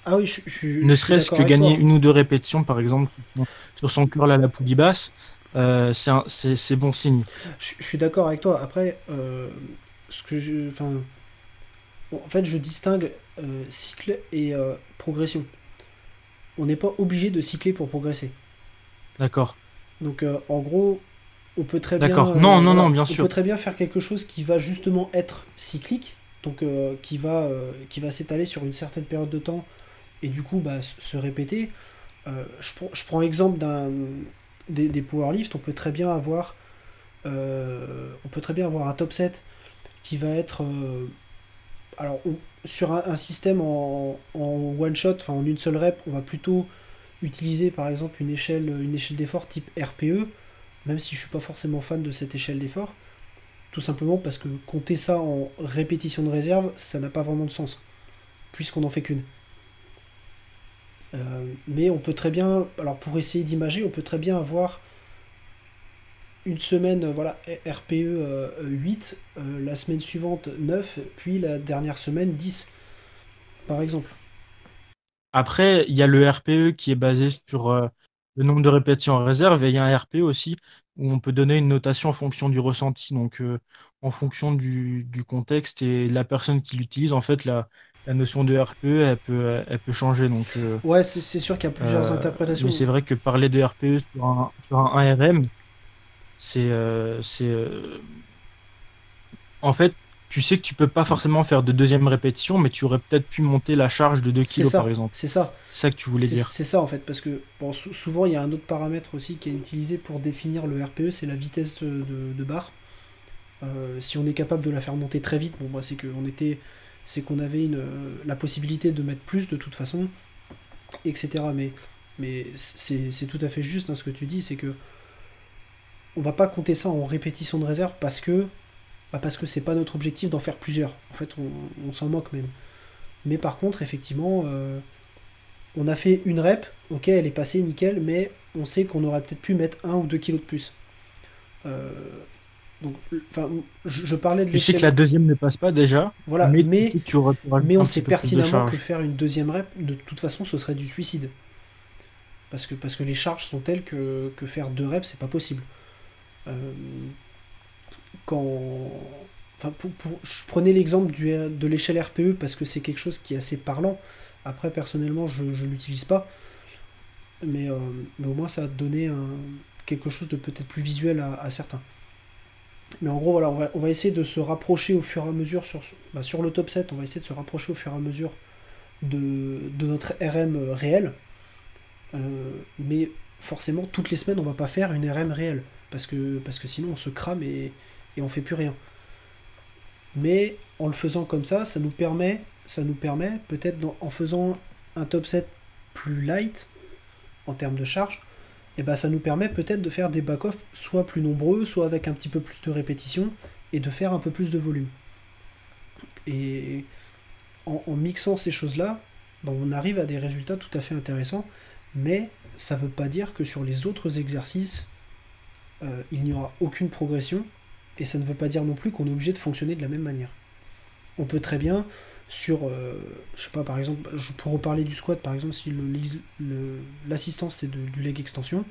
Ah oui, je, je, ne serait-ce que gagner une ou deux répétitions, par exemple, sur son, curl à la poulie basse, euh, c'est bon signe. Je, suis d'accord avec toi. Après, euh, ce que je, enfin, en fait, je distingue euh, cycle et progression. On n'est pas obligé de cycler pour progresser. D'accord. Donc, en gros, on peut très bien. D'accord. non, non, non, bien sûr. On peut très bien faire quelque chose qui va justement être cyclique, donc qui va, qui va s'étaler sur une certaine période de temps et du coup bah, se répéter. Euh, je, prends l'exemple d'un des, des on peut très bien avoir euh, on peut très bien avoir un top set qui va être euh, alors sur un, système en, en, one shot, enfin en une seule rep, on va plutôt utiliser par exemple une échelle, une échelle d'effort type RPE, même si je suis pas forcément fan de cette échelle d'effort, tout simplement parce que compter ça en répétition de réserve, ça n'a pas vraiment de sens, puisqu'on n'en fait qu'une. Euh, mais on peut très bien, alors pour essayer d'imager, on peut très bien avoir une semaine, voilà, RPE 8, euh, euh, la semaine suivante 9, puis la dernière semaine 10, par exemple. Après, il y a le RPE qui est basé sur le nombre de répétitions en réserve, et il y a un RPE aussi où on peut donner une notation en fonction du ressenti, donc en fonction du, du, contexte et de la personne qui l'utilise, en fait, la, la notion de RPE, elle peut, elle peut changer. Donc, euh, ouais, c'est sûr qu'il y a plusieurs euh, interprétations. Mais c'est vrai que parler de RPE sur un, sur un RM, c'est. Euh, c'est en fait, tu sais que tu peux pas forcément faire de deuxième répétition, mais tu aurais peut-être pu monter la charge de 2 kg par exemple. C'est ça. C'est ça que tu voulais dire. C'est ça en fait, parce que bon, souvent il y a un autre paramètre aussi qui est utilisé pour définir le RPE, c'est la vitesse de, de barre. si on est capable de la faire monter très vite, bon, bah, c'est qu'on était c'est qu'on avait euh, la possibilité de mettre plus de toute façon, etc. Mais, mais c'est tout à fait juste hein, ce que tu dis, c'est que on va pas compter ça en répétition de réserve parce que bah parce que c'est pas notre objectif d'en faire plusieurs. En fait, on, s'en moque même. Mais par contre, effectivement, euh, on a fait une rep, ok, elle est passée nickel, mais on sait qu'on aurait peut-être pu mettre un ou deux kilos de plus. Euh, donc, enfin, je, parlais de Tu sais que la deuxième ne passe pas déjà. Voilà, mais, mais, mais on sait pertinemment que faire une deuxième rep, de toute façon, ce serait du suicide. Parce que, parce que les charges sont telles que, que faire deux reps, c'est pas possible. Euh, quand. Enfin, pour, je prenais l'exemple de l'échelle RPE parce que c'est quelque chose qui est assez parlant. Après, personnellement, je ne l'utilise pas. Mais, euh, mais, au moins, ça a donné un, quelque chose de peut-être plus visuel à certains. Mais en gros, voilà, on va, essayer de se rapprocher au fur et à mesure sur, bah, le top 7, on va essayer de se rapprocher au fur et à mesure de, notre RM euh, réel. Euh, mais forcément, toutes les semaines, on va pas faire une RM réelle. Parce que, parce que sinon, on se crame et, et on fait plus rien. Mais en le faisant comme ça, ça nous permet, ça nous permet peut-être en faisant un top 7 plus light en termes de charge, et ben ça nous permet peut-être de faire des back-off soit plus nombreux, soit avec un petit peu plus de répétition, et de faire un peu plus de volume. Et en, mixant ces choses-là, ben, on arrive à des résultats tout à fait intéressants, mais ça ne veut pas dire que sur les autres exercices, euh, il n'y aura aucune progression, et ça ne veut pas dire non plus qu'on est obligé de fonctionner de la même manière. On peut très bien sur, euh, je sais pas, par exemple, pour reparler du squat, par exemple, si l'assistance c'est du leg extension,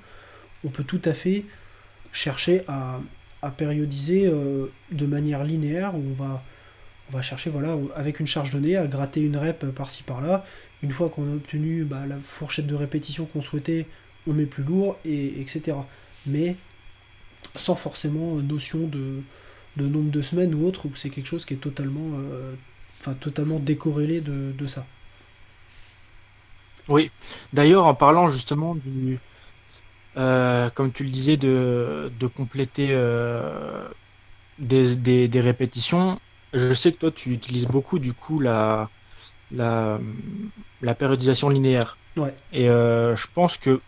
on peut tout à fait chercher à, périodiser euh, de manière linéaire, où on va, on va chercher, voilà, avec une charge donnée, à gratter une rep par-ci par-là. Une fois qu'on a obtenu bah, la fourchette de répétition qu'on souhaitait, on met plus lourd, et, etc. Mais sans forcément notion de, nombre de semaines ou autre, où c'est quelque chose qui est totalement, euh, enfin totalement décorrélé de, ça. Oui, d'ailleurs en parlant justement du, euh, comme tu le disais, de, compléter euh, des, répétitions, je sais que toi tu utilises beaucoup du coup la, la, périodisation linéaire. Ouais. Et euh, je pense que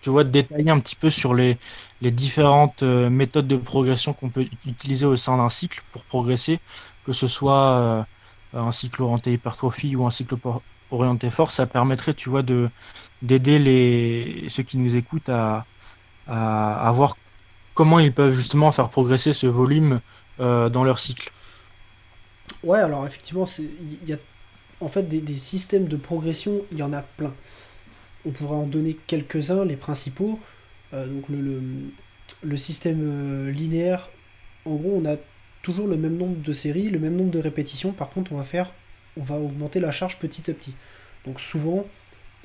tu vois détailler un petit peu sur les, les différentes méthodes de progression qu'on peut utiliser au sein d'un cycle pour progresser, que ce soit un cycle orienté hypertrophie ou un cycle orienté force, ça permettrait, tu vois, de d'aider les ceux qui nous écoutent à, à, voir comment ils peuvent justement faire progresser ce volume euh, dans leur cycle. Ouais, alors effectivement, il y a en fait, des, systèmes de progression, il y en a plein. On pourrait en donner quelques-uns, les principaux. Euh, donc le, le, système euh, linéaire, en gros, on a toujours le même nombre de séries, le même nombre de répétitions. Par contre, on va faire, on va augmenter la charge petit à petit. Donc souvent,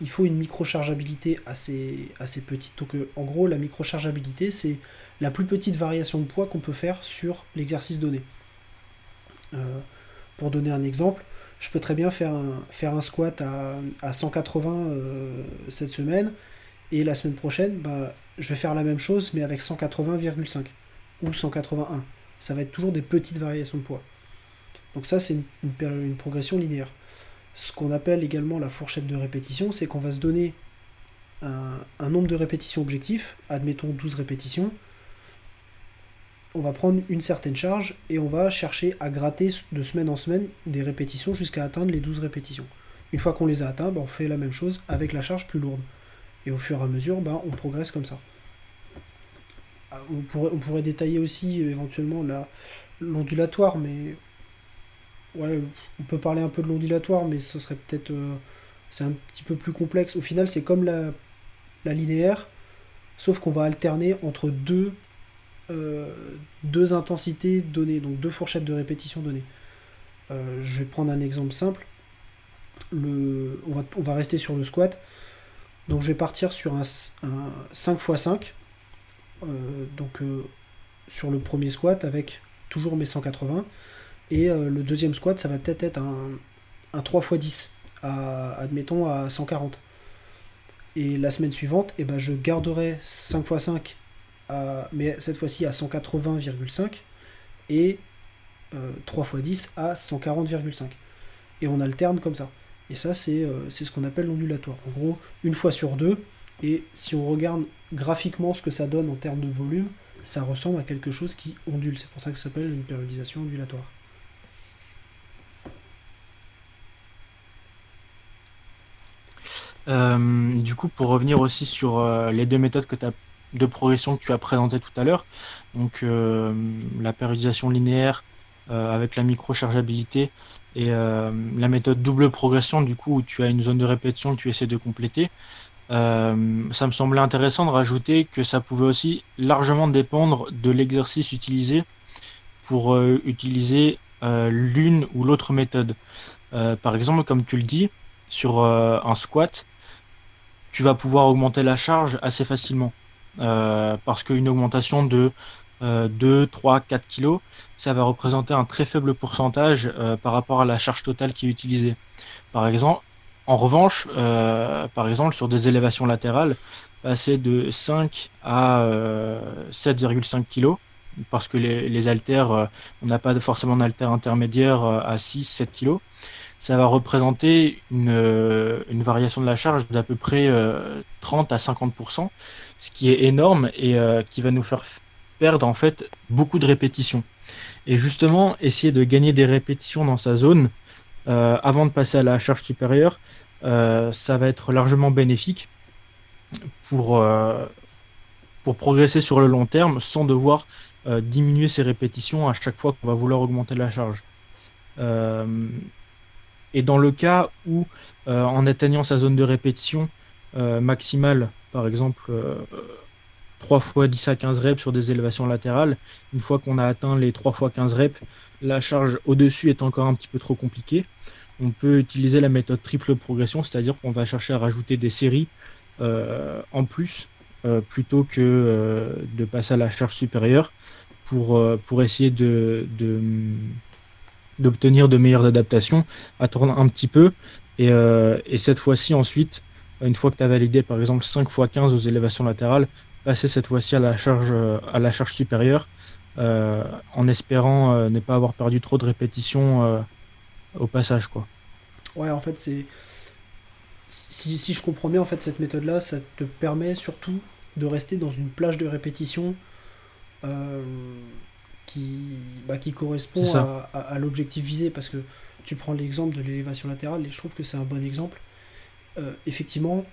il faut une microchargeabilité assez, assez petite. Donc euh, en gros, la microchargeabilité, c'est la plus petite variation de poids qu'on peut faire sur l'exercice donné. pour donner un exemple, je peux très bien faire un, faire un squat à, 180 euh, cette semaine, et la semaine prochaine, bah, je vais faire la même chose, mais avec 180,5 ou 181. Ça va être toujours des petites variations de poids. Donc ça, c'est une, progression linéaire. Ce qu'on appelle également la fourchette de répétition, c'est qu'on va se donner un, un nombre de répétitions objectif, admettons 12 répétitions, on va prendre une certaine charge et on va chercher à gratter de semaine en semaine des répétitions jusqu'à atteindre les 12 répétitions. Une fois qu'on les a atteints, ben, on fait la même chose avec la charge plus lourde. Et au fur et à mesure, ben, on progresse comme ça. Ah, on pourrait, détailler aussi éventuellement l'ondulatoire, mais ouais, on peut parler un peu de l'ondulatoire, mais ce serait peut-être euh, c'est un petit peu plus complexe. Au final, c'est comme la, linéaire, sauf qu'on va alterner entre deux euh, deux intensités données, donc deux fourchettes de répétition données. Euh, je vais prendre un exemple simple. Le, on, va, rester sur le squat. Donc je vais partir sur un, 5 x 5. Donc euh, sur le premier squat avec toujours mes 180. Et le deuxième squat, ça va peut-être être un, 3 x 10, à, admettons à 140. Et la semaine suivante, eh ben, je garderai 5 x 5 mais cette fois-ci à 180,5 et 3 x 10 à 140,5. Et on alterne comme ça. Et ça, euh, c'est ce qu'on appelle l'ondulatoire. En gros, une fois sur deux, et si on regarde graphiquement ce que ça donne en termes de volume, ça ressemble à quelque chose qui ondule. C'est pour ça que ça s'appelle une périodisation ondulatoire. Euh, du coup, pour revenir aussi sur euh, les deux méthodes que de progression que tu as présenté tout à l'heure. Donc euh, la périodisation linéaire avec la micro-chargeabilité et la méthode double progression, du coup, où tu as une zone de répétition que tu essaies de compléter. Ça me semblait intéressant de rajouter que ça pouvait aussi largement dépendre de l'exercice utilisé pour utiliser l'une ou l'autre méthode. par exemple, comme tu le dis, sur un squat, tu vas pouvoir augmenter la charge assez facilement. Euh, parce qu'une augmentation de 2, 3, 4 kg, ça va représenter un très faible pourcentage euh, par rapport à la charge totale qui est utilisée. Par exemple, en revanche, euh, par exemple, sur des élévations latérales, passer de 5 à 7,5 kg, parce que les, haltères, on n'a pas forcément d'haltères intermédiaires à 6-7 kg, ça va représenter une, une variation de la charge d'à peu près 30 à 50%, ce qui est énorme et euh, qui va nous faire perdre en fait beaucoup de répétitions. Et justement, essayer de gagner des répétitions dans sa zone euh, avant de passer à la charge supérieure, euh, ça va être largement bénéfique pour, pour progresser sur le long terme sans devoir diminuer ses répétitions à chaque fois qu'on va vouloir augmenter la charge. et dans le cas où, en atteignant sa zone de répétition maximale par exemple 3 fois 10 à 15 reps sur des élévations latérales. Une fois qu'on a atteint les 3 fois 15 reps, la charge au-dessus est encore un petit peu trop compliquée. On peut utiliser la méthode triple progression, c'est-à-dire qu'on va chercher à rajouter des séries euh, en plus euh, plutôt que euh, de passer à la charge supérieure pour, essayer d'obtenir de, meilleures adaptations, attendre un petit peu et, et cette fois-ci ensuite une fois que tu as validé par exemple 5 x 15 aux élévations latérales, passer cette fois-ci à la charge, supérieure en espérant euh, ne pas avoir perdu trop de répétitions euh, au passage. Quoi. Ouais, en fait, c'est. Si, si, je comprends bien, en fait, cette méthode-là, ça te permet surtout de rester dans une plage de répétition qui, bah, qui correspond à, à l'objectif visé. Parce que tu prends l'exemple de l'élévation latérale, et je trouve que c'est un bon exemple euh, effectivement,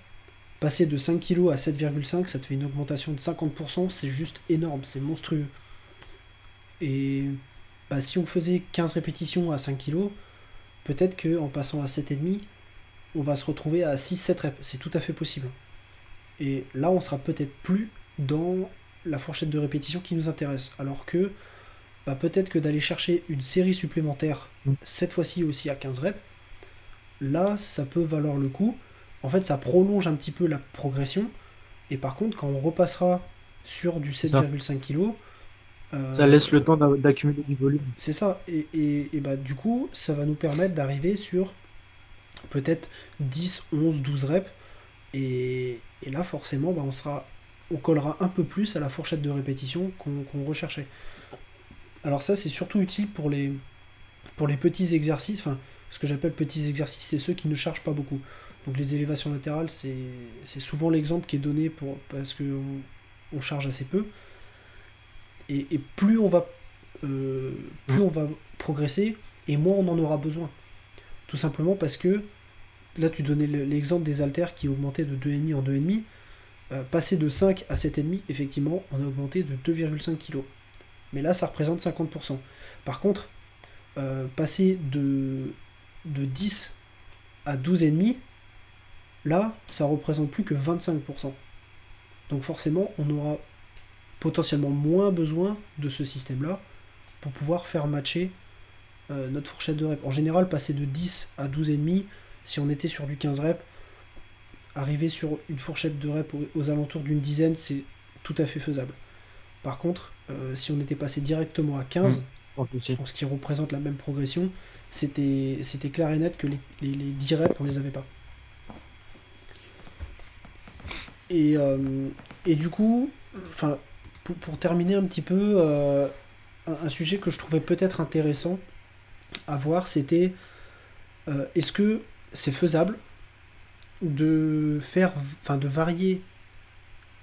passer de 5 kg à 7,5, ça te fait une augmentation de 50%, c'est juste énorme, c'est monstrueux. Et bah, si on faisait 15 répétitions à 5 kg, peut-être qu'en passant à 7,5, on va se retrouver à 6-7 reps. C'est tout à fait possible. Et là, on sera peut-être plus dans la fourchette de répétition qui nous intéresse. Alors que bah, peut-être que d'aller chercher une série supplémentaire, mm. cette fois-ci aussi à 15 reps, là, ça peut valoir le coup. En fait, ça prolonge un petit peu la progression. Et par contre, quand on repassera sur du 7,5 kg, ça laisse le temps d'accumuler du volume. C'est ça. Et, et, bah, du coup, ça va nous permettre d'arriver sur peut-être 10, 11, 12 reps. Et, et là, forcément, bah, on, sera, on collera un peu plus à la fourchette de répétition qu'on recherchait. Alors ça, c'est surtout utile pour les, pour les petits exercices. Enfin, ce que j'appelle petits exercices, c'est ceux qui ne chargent pas beaucoup. Donc les élévations latérales, c'est souvent l'exemple qui est donné pour, parce qu'on on charge assez peu. Et, plus on va euh, plus mmh. on va progresser, et moins on en aura besoin. Tout simplement parce que là tu donnais l'exemple des haltères qui augmentaient de 2,5 en 2,5. Euh, passer de 5 à 7,5, effectivement, on a augmenté de 2,5 kg. Mais là, ça représente 50%. Par contre, euh, passer de, de 10 à 12,5, là, ça représente plus que 25%. Donc forcément, on aura potentiellement moins besoin de ce système-là pour pouvoir faire matcher euh, notre fourchette de rep. En général, passer de 10 à 12,5, si on était sur du 15 reps, arriver sur une fourchette de rep aux, alentours d'une dizaine, c'est tout à fait faisable. Par contre, euh, si on était passé directement à 15, mmh, ce qui représente la même progression, c'était clair et net que les, les, 10 reps, on les avait pas. Et, euh, et du coup, enfin, pour, terminer un petit peu, euh, un, sujet que je trouvais peut-être intéressant à voir, c'était est-ce que c'est faisable de faire, enfin de varier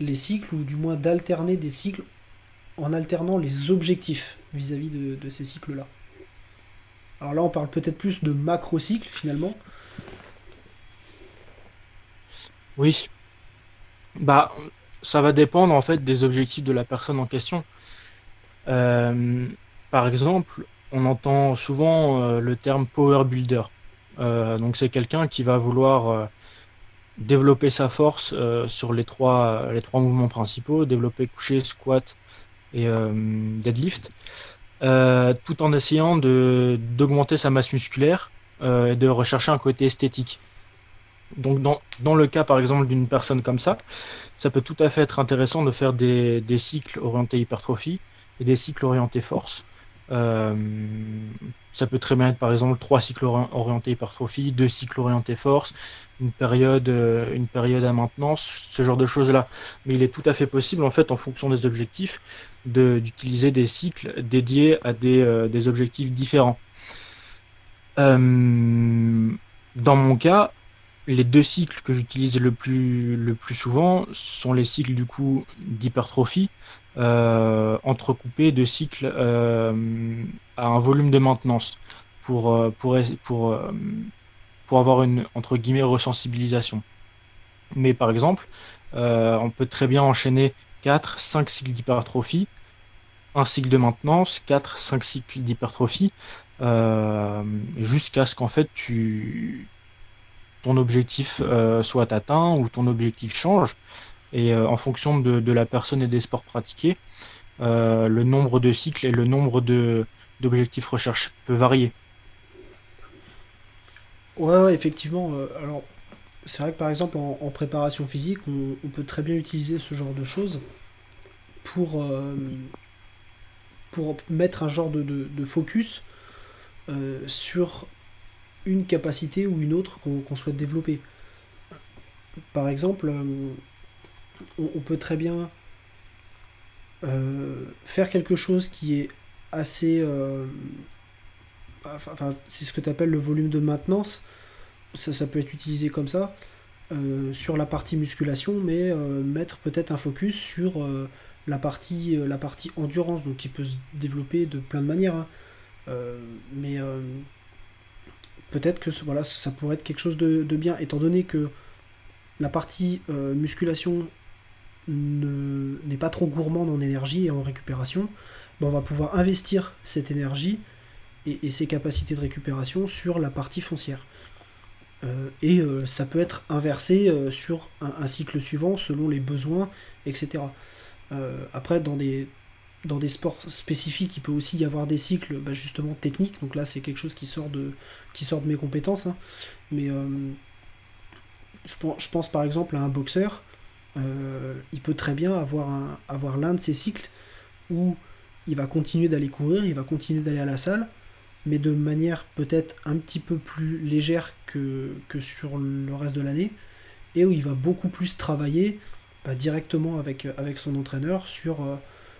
les cycles ou du moins d'alterner des cycles en alternant les objectifs vis-à-vis de, ces cycles-là? Alors là, on parle peut-être plus de macro-cycles finalement. Oui. Bah, ça va dépendre en fait des objectifs de la personne en question. Euh, par exemple, on entend souvent euh, le terme power builder. Euh, donc c'est quelqu'un qui va vouloir développer sa force sur les trois, les trois mouvements principaux, développer coucher, squat et deadlift, tout en essayant d'augmenter sa masse musculaire et de rechercher un côté esthétique. Donc dans, dans le cas par exemple d'une personne comme ça, ça peut tout à fait être intéressant de faire des, cycles orientés hypertrophie et des cycles orientés force. Euh, ça peut très bien être par exemple trois cycles orientés hypertrophie, deux cycles orientés force, une période, euh, une période à maintenance, ce genre de choses-là. Mais il est tout à fait possible, en fait, en fonction des objectifs, d'utiliser des cycles dédiés à des, euh, objectifs différents. Dans mon cas, les deux cycles que j'utilise le plus, le plus souvent sont les cycles du coup d'hypertrophie, euh, entrecoupés de cycles euh, à un volume de maintenance pour, euh, pour, pour, pour avoir une entre guillemets resensibilisation. Mais par exemple, on peut très bien enchaîner 4, 5 cycles d'hypertrophie, un cycle de maintenance, 4, 5 cycles d'hypertrophie, jusqu'à ce qu'en fait tu objectif euh, soit atteint ou ton objectif change. Et euh, en fonction de, la personne et des sports pratiqués, euh, le nombre de cycles et le nombre d'objectifs recherche peut varier. Ouais, effectivement. alors, c'est vrai que par exemple, en, préparation physique, on, peut très bien utiliser ce genre de choses pour, pour mettre un genre de, de focus sur une capacité ou une autre qu'on souhaite développer. Par exemple, euh, on, peut très bien euh, faire quelque chose qui est assez... Euh, enfin, c'est ce que tu appelles le volume de maintenance. Ça, ça peut être utilisé comme ça. sur la partie musculation, mais mettre peut-être un focus sur la, partie, la partie endurance, donc qui peut se développer de plein de manières. Hein. mais peut-être que voilà, ça pourrait être quelque chose de, bien, étant donné que la partie euh, musculation n'est pas trop gourmande en énergie et en récupération, ben, on va pouvoir investir cette énergie et, ses capacités de récupération sur la partie foncière. et ça peut être inversé sur un, cycle suivant selon les besoins, etc. après, dans des, dans des sports spécifiques, il peut aussi y avoir des cycles bah, justement techniques. Donc là, c'est quelque chose qui sort de, qui sort de mes compétences. Hein. Mais je, pense, je pense par exemple à un boxeur euh, il peut très bien avoir l'un de ces cycles où il va continuer d'aller courir, il va continuer d'aller à la salle, mais de manière peut-être un petit peu plus légère que, que sur le reste de l'année, et où il va beaucoup plus travailler bah, directement avec, avec son entraîneur sur, euh,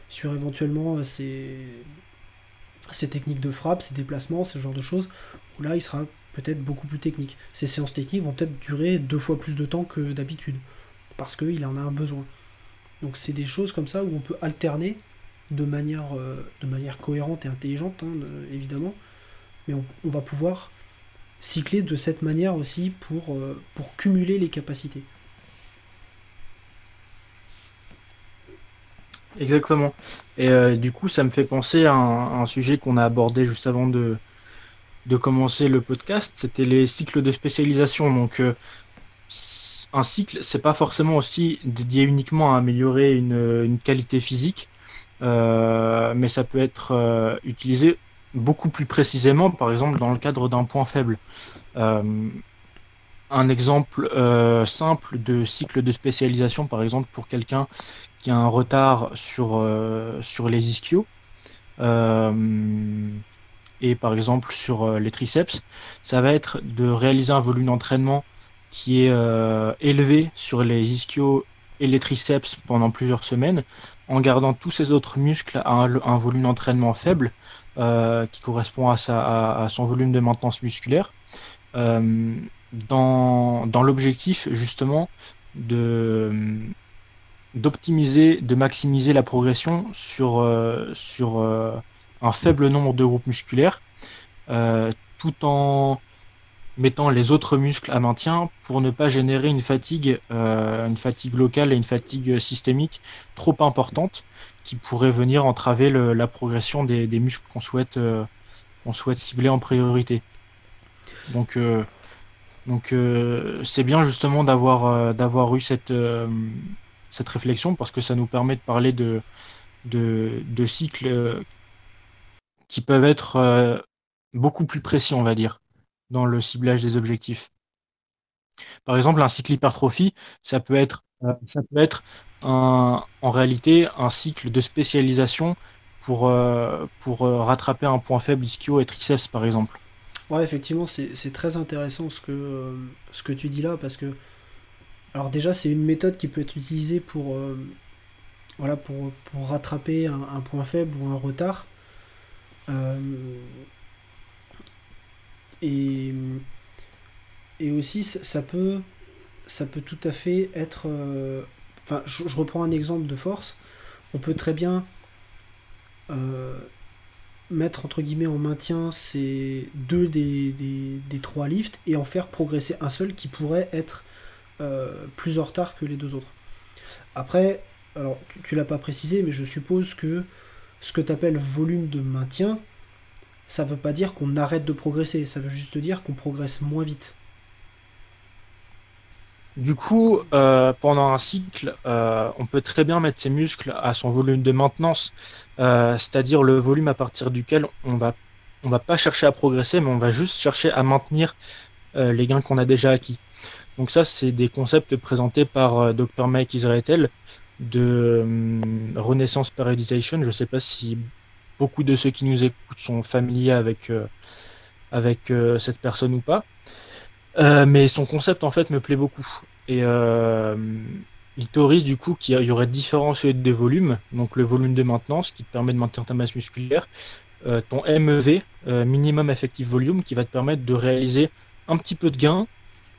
sur éventuellement euh, ses, ses techniques de frappe, ses déplacements, ce genre de choses, où là il sera peut-être beaucoup plus technique. Ces séances techniques vont peut-être durer deux fois plus de temps que d'habitude parce qu'il en a un besoin. Donc c'est des choses comme ça où on peut alterner de manière, euh, cohérente et intelligente, hein, évidemment, mais on, va pouvoir cycler de cette manière aussi pour, euh, pour cumuler les capacités. Exactement. Et euh, du coup, ça me fait penser à un, sujet qu'on a abordé juste avant de, de commencer le podcast, c'était les cycles de spécialisation. Donc, un cycle, c'est pas forcément aussi dédié uniquement à améliorer une, qualité physique, euh, mais ça peut être euh, utilisé beaucoup plus précisément, par exemple dans le cadre d'un point faible. Euh, un exemple simple de cycle de spécialisation, par exemple pour quelqu'un a un retard sur, sur les ischios, et par exemple sur les triceps, ça va être de réaliser un volume d'entraînement qui est euh, élevé sur les ischios et les triceps pendant plusieurs semaines, en gardant tous ces autres muscles à un, volume d'entraînement faible, euh, qui correspond à, sa, à, son volume de maintenance musculaire, euh, dans, dans l'objectif justement de d'optimiser, de maximiser la progression sur, sur un faible nombre de groupes musculaires, tout en mettant les autres muscles à maintien pour ne pas générer une fatigue, euh, une fatigue locale et une fatigue systémique trop importante qui pourrait venir entraver la progression des, muscles qu'on souhaite, euh, souhaite cibler en priorité. Donc, euh, donc c'est bien justement d'avoir d'avoir eu cette, cette réflexion parce que ça nous permet de parler de, de, cycles qui peuvent être beaucoup plus précis, on va dire dans le ciblage des objectifs. Par exemple, un cycle hypertrophie, ça peut être, euh, ça peut être un, en réalité un cycle de spécialisation pour, euh, pour euh, rattraper un point faible ischio et triceps, par exemple. Ouais, effectivement, c'est très intéressant ce que, ce que tu dis là, parce que, alors déjà, c'est une méthode qui peut être utilisée pour, voilà, pour, pour rattraper un, point faible ou un retard. Et, et aussi, ça peut, ça peut tout à fait être. Euh, enfin, je, reprends un exemple de force. On peut très bien euh, mettre entre guillemets en maintien ces deux des, des, trois lifts et en faire progresser un seul qui pourrait être euh, plus en retard que les deux autres. Après, alors tu, tu l'as pas précisé, mais je suppose que ce que tu appelles volume de maintien, ça veut pas dire qu'on arrête de progresser, ça veut juste dire qu'on progresse moins vite. Du coup, euh, pendant un cycle, euh, on peut très bien mettre ses muscles à son volume de maintenance, euh, c'est-à-dire le volume à partir duquel on va, on va pas chercher à progresser, mais on va juste chercher à maintenir les gains qu'on a déjà acquis. Donc ça, c'est des concepts présentés par Dr Mike Israetel de Renaissance Periodization. Je ne sais pas si beaucoup de ceux qui nous écoutent sont familiers avec, euh, euh, cette personne ou pas. Euh, mais son concept en fait me plaît beaucoup. Et il théorise du coup qu'il y aurait différents de volume, donc le volume de maintenance qui te permet de maintenir ta masse musculaire, ton MEV, minimum effective volume, qui va te permettre de réaliser un petit peu de gain,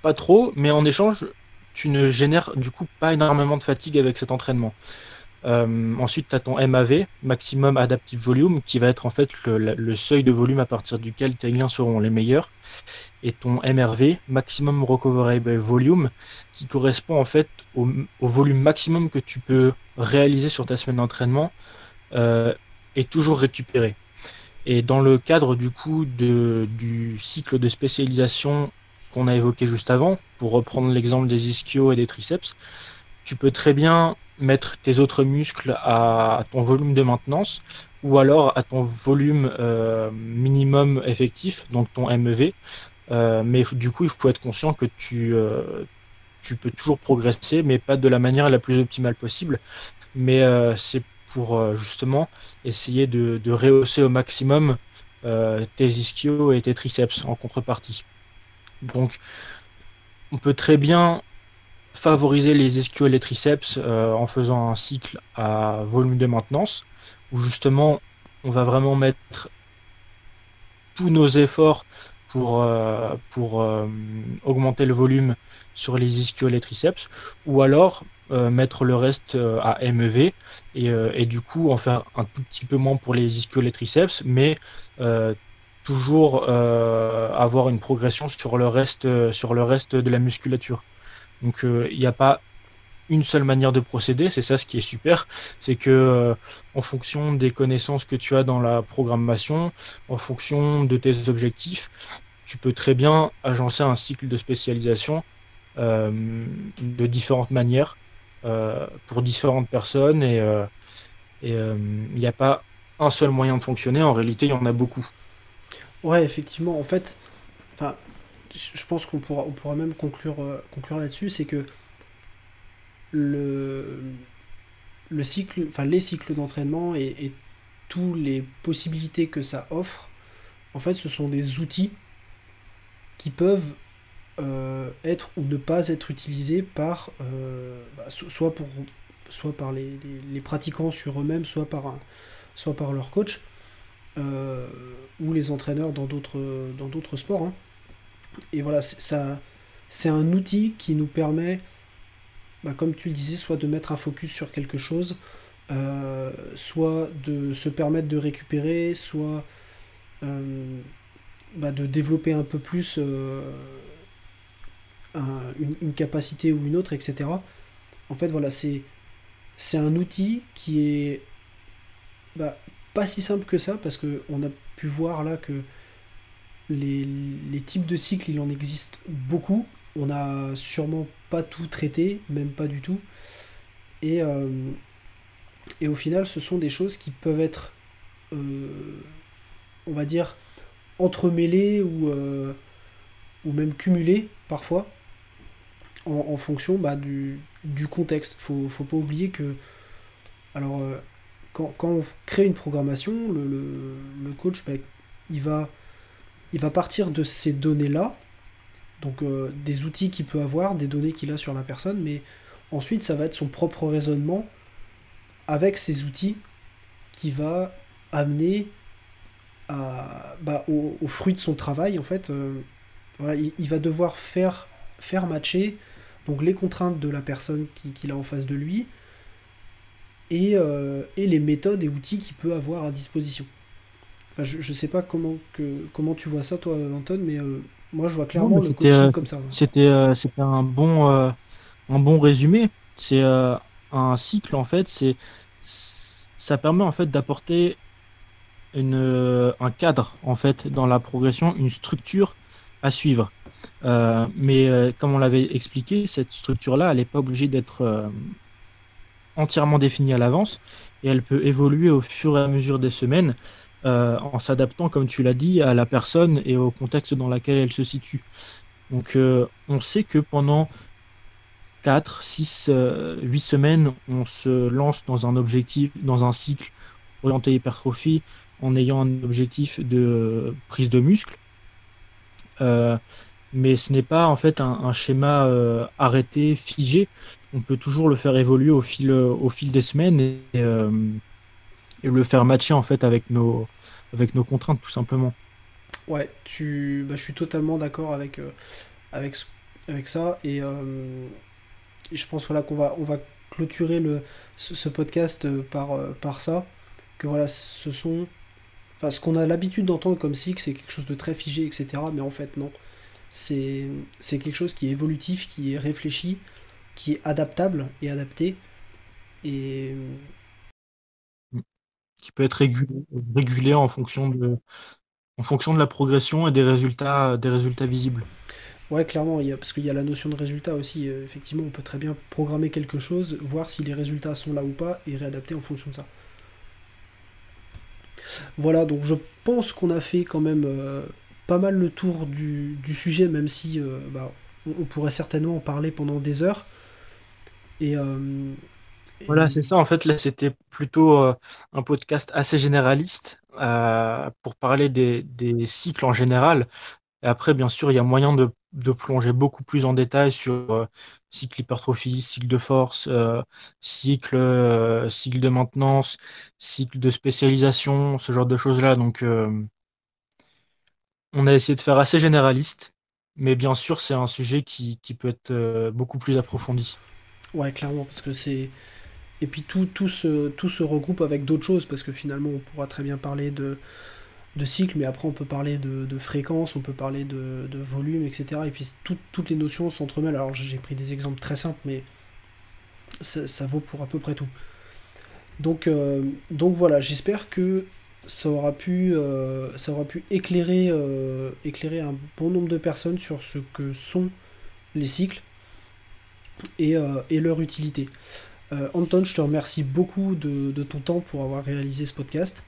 pas trop, mais en échange, tu ne génères du coup pas énormément de fatigue avec cet entraînement. Euh, ensuite, tu as ton MAV, Maximum Adaptive Volume, qui va être en fait le, seuil de volume à partir duquel tes gains seront les meilleurs. Et ton MRV, Maximum Recoverable Volume, qui correspond en fait au, volume maximum que tu peux réaliser sur ta semaine d'entraînement euh, et toujours récupérer. Et dans le cadre du coup du cycle de spécialisation a évoqué juste avant, pour reprendre l'exemple des ischios et des triceps, tu peux très bien mettre tes autres muscles à ton volume de maintenance ou alors à ton volume euh, minimum effectif, donc ton MEV. Euh, mais du coup, il faut être conscient que tu, euh, tu peux toujours progresser, mais pas de la manière la plus optimale possible. Mais c'est pour justement essayer de, de, rehausser au maximum tes ischios et tes triceps en contrepartie. Donc, on peut très bien favoriser les ischios et les triceps euh, en faisant un cycle à volume de maintenance, où justement on va vraiment mettre tous nos efforts pour, euh, euh, augmenter le volume sur les ischios et triceps, ou alors mettre le reste à MEV et, et, du coup en faire un tout petit peu moins pour les ischios et les triceps, mais toujours avoir une progression sur le reste, sur le reste de la musculature. Donc euh, il n'y a pas une seule manière de procéder, c'est ça ce qui est super, c'est que euh, en fonction des connaissances que tu as dans la programmation, en fonction de tes objectifs, tu peux très bien agencer un cycle de spécialisation euh, de différentes manières pour différentes personnes et il n'y a pas un seul moyen de fonctionner, en réalité il y en a beaucoup. Ouais, effectivement, en fait, enfin, je pense qu'on pourra, on pourra même conclure, euh, conclure là-dessus, c'est que le, le cycle, enfin les cycles d'entraînement et, toutes les possibilités que ça offre, en fait, ce sont des outils qui peuvent euh, être ou ne pas être utilisés par euh, bah, soit pour soit par les, les, pratiquants sur eux-mêmes, soit par soit par leur coach ou les entraîneurs dans d'autres dans d'autres sports. Hein. Et voilà, ça, c'est un outil qui nous permet, bah, comme tu le disais, soit de mettre un focus sur quelque chose, euh, soit de se permettre de récupérer, soit euh, bah, de développer un peu plus euh, une, capacité ou une autre, etc. En fait, voilà, c'est, c'est un outil qui est bah, pas si simple que ça, parce qu'on a pu voir là que les, types de cycles, il en existe beaucoup. On n'a sûrement pas tout traité, même pas du tout. Et, euh, et au final, ce sont des choses qui peuvent être, euh, on va dire, entremêlées ou, euh, ou même cumulées parfois, en, fonction bah, du, contexte. Faut, faut pas oublier que, alors, quand, on crée une programmation, le, coach, bah, il va il va partir de ces données-là, donc euh, des outils qu'il peut avoir, des données qu'il a sur la personne, mais ensuite ça va être son propre raisonnement avec ces outils qui va amener bah, au, fruit de son travail en fait. Euh, voilà, il, va devoir faire, faire matcher donc les contraintes de la personne qu'il qui a en face de lui et, euh, et les méthodes et outils qu'il peut avoir à disposition je, ne sais pas comment, que, comment tu vois ça, toi, Anton, mais euh, moi, je vois clairement le coaching euh, comme ça. C'était c'était un, bon, un bon résumé. C'est un cycle, en fait. c'est Ça permet, en fait, d'apporter une, un cadre, en fait, dans la progression, une structure à suivre. mais comme on l'avait expliqué, cette structure-là, elle n'est pas obligée d'être entièrement définie à l'avance et elle peut évoluer au fur et à mesure des semaines euh, en s'adaptant, comme tu l'as dit, à la personne et au contexte dans lequel elle se situe. Donc euh, on sait que pendant 4, 6, 8 semaines, on se lance dans un objectif, dans un cycle orienté hypertrophie en ayant un objectif de prise de muscle. Euh, mais ce n'est pas en fait un, schéma arrêté, figé. On peut toujours le faire évoluer au fil, au fil des semaines et, et le faire matcher en fait avec nos, avec nos contraintes tout simplement. Ouais, tu, bah, je suis totalement d'accord avec, euh, avec, avec ça et, euh, je pense voilà, qu'on va, on va clôturer le, ce, podcast euh, par, par ça, que voilà, ce sont... Enfin, qu'on a l'habitude d'entendre comme cycle, c'est quelque chose de très figé, etc. Mais en fait, non. C'est quelque chose qui est évolutif, qui est réfléchi, qui est adaptable et adapté. Et qui peut être régulé, régulé en fonction de, en fonction de la progression et des résultats, des résultats visibles. Ouais, clairement, il y a, parce qu'il y a la notion de résultat aussi. Euh, effectivement, on peut très bien programmer quelque chose, voir si les résultats sont là ou pas, et réadapter en fonction de ça. Voilà, donc je pense qu'on a fait quand même euh, pas mal le tour du, sujet, même si euh, bah, on, pourrait certainement en parler pendant des heures. Et, voilà, c'est ça. En fait, là, c'était plutôt un podcast assez généraliste pour parler des, des, cycles en général. Et après, bien sûr, il y a moyen de de plonger beaucoup plus en détail sur euh, cycle hypertrophie, cycle de force, euh, cycle, euh, cycle de maintenance, cycle de spécialisation, ce genre de choses-là. Donc, on a essayé de faire assez généraliste, mais bien sûr, c'est un sujet qui, qui peut être beaucoup plus approfondi. Ouais, clairement, parce que c'est. Et puis tout, tout, se, tout se regroupe avec d'autres choses, parce que finalement, on pourra très bien parler de de cycle, mais après on peut parler de, fréquence, on peut parler de, volume, etc. Et puis toutes les notions s'entremêlent. Alors j'ai pris des exemples très simples, mais ça, vaut pour à peu près tout. Donc, euh, donc voilà, j'espère que ça aura pu, euh, ça aura pu éclairer, euh, éclairer un bon nombre de personnes sur ce que sont les cycles et, leur utilité. Anton, je te remercie beaucoup de ton temps pour avoir réalisé ce podcast.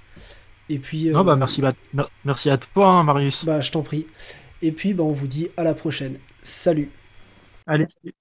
Et puis. Non, bah, euh, merci, merci à toi, hein, Marius. Bah, je t'en prie. Et puis, bah, on vous dit à la prochaine. Salut. Allez, salut.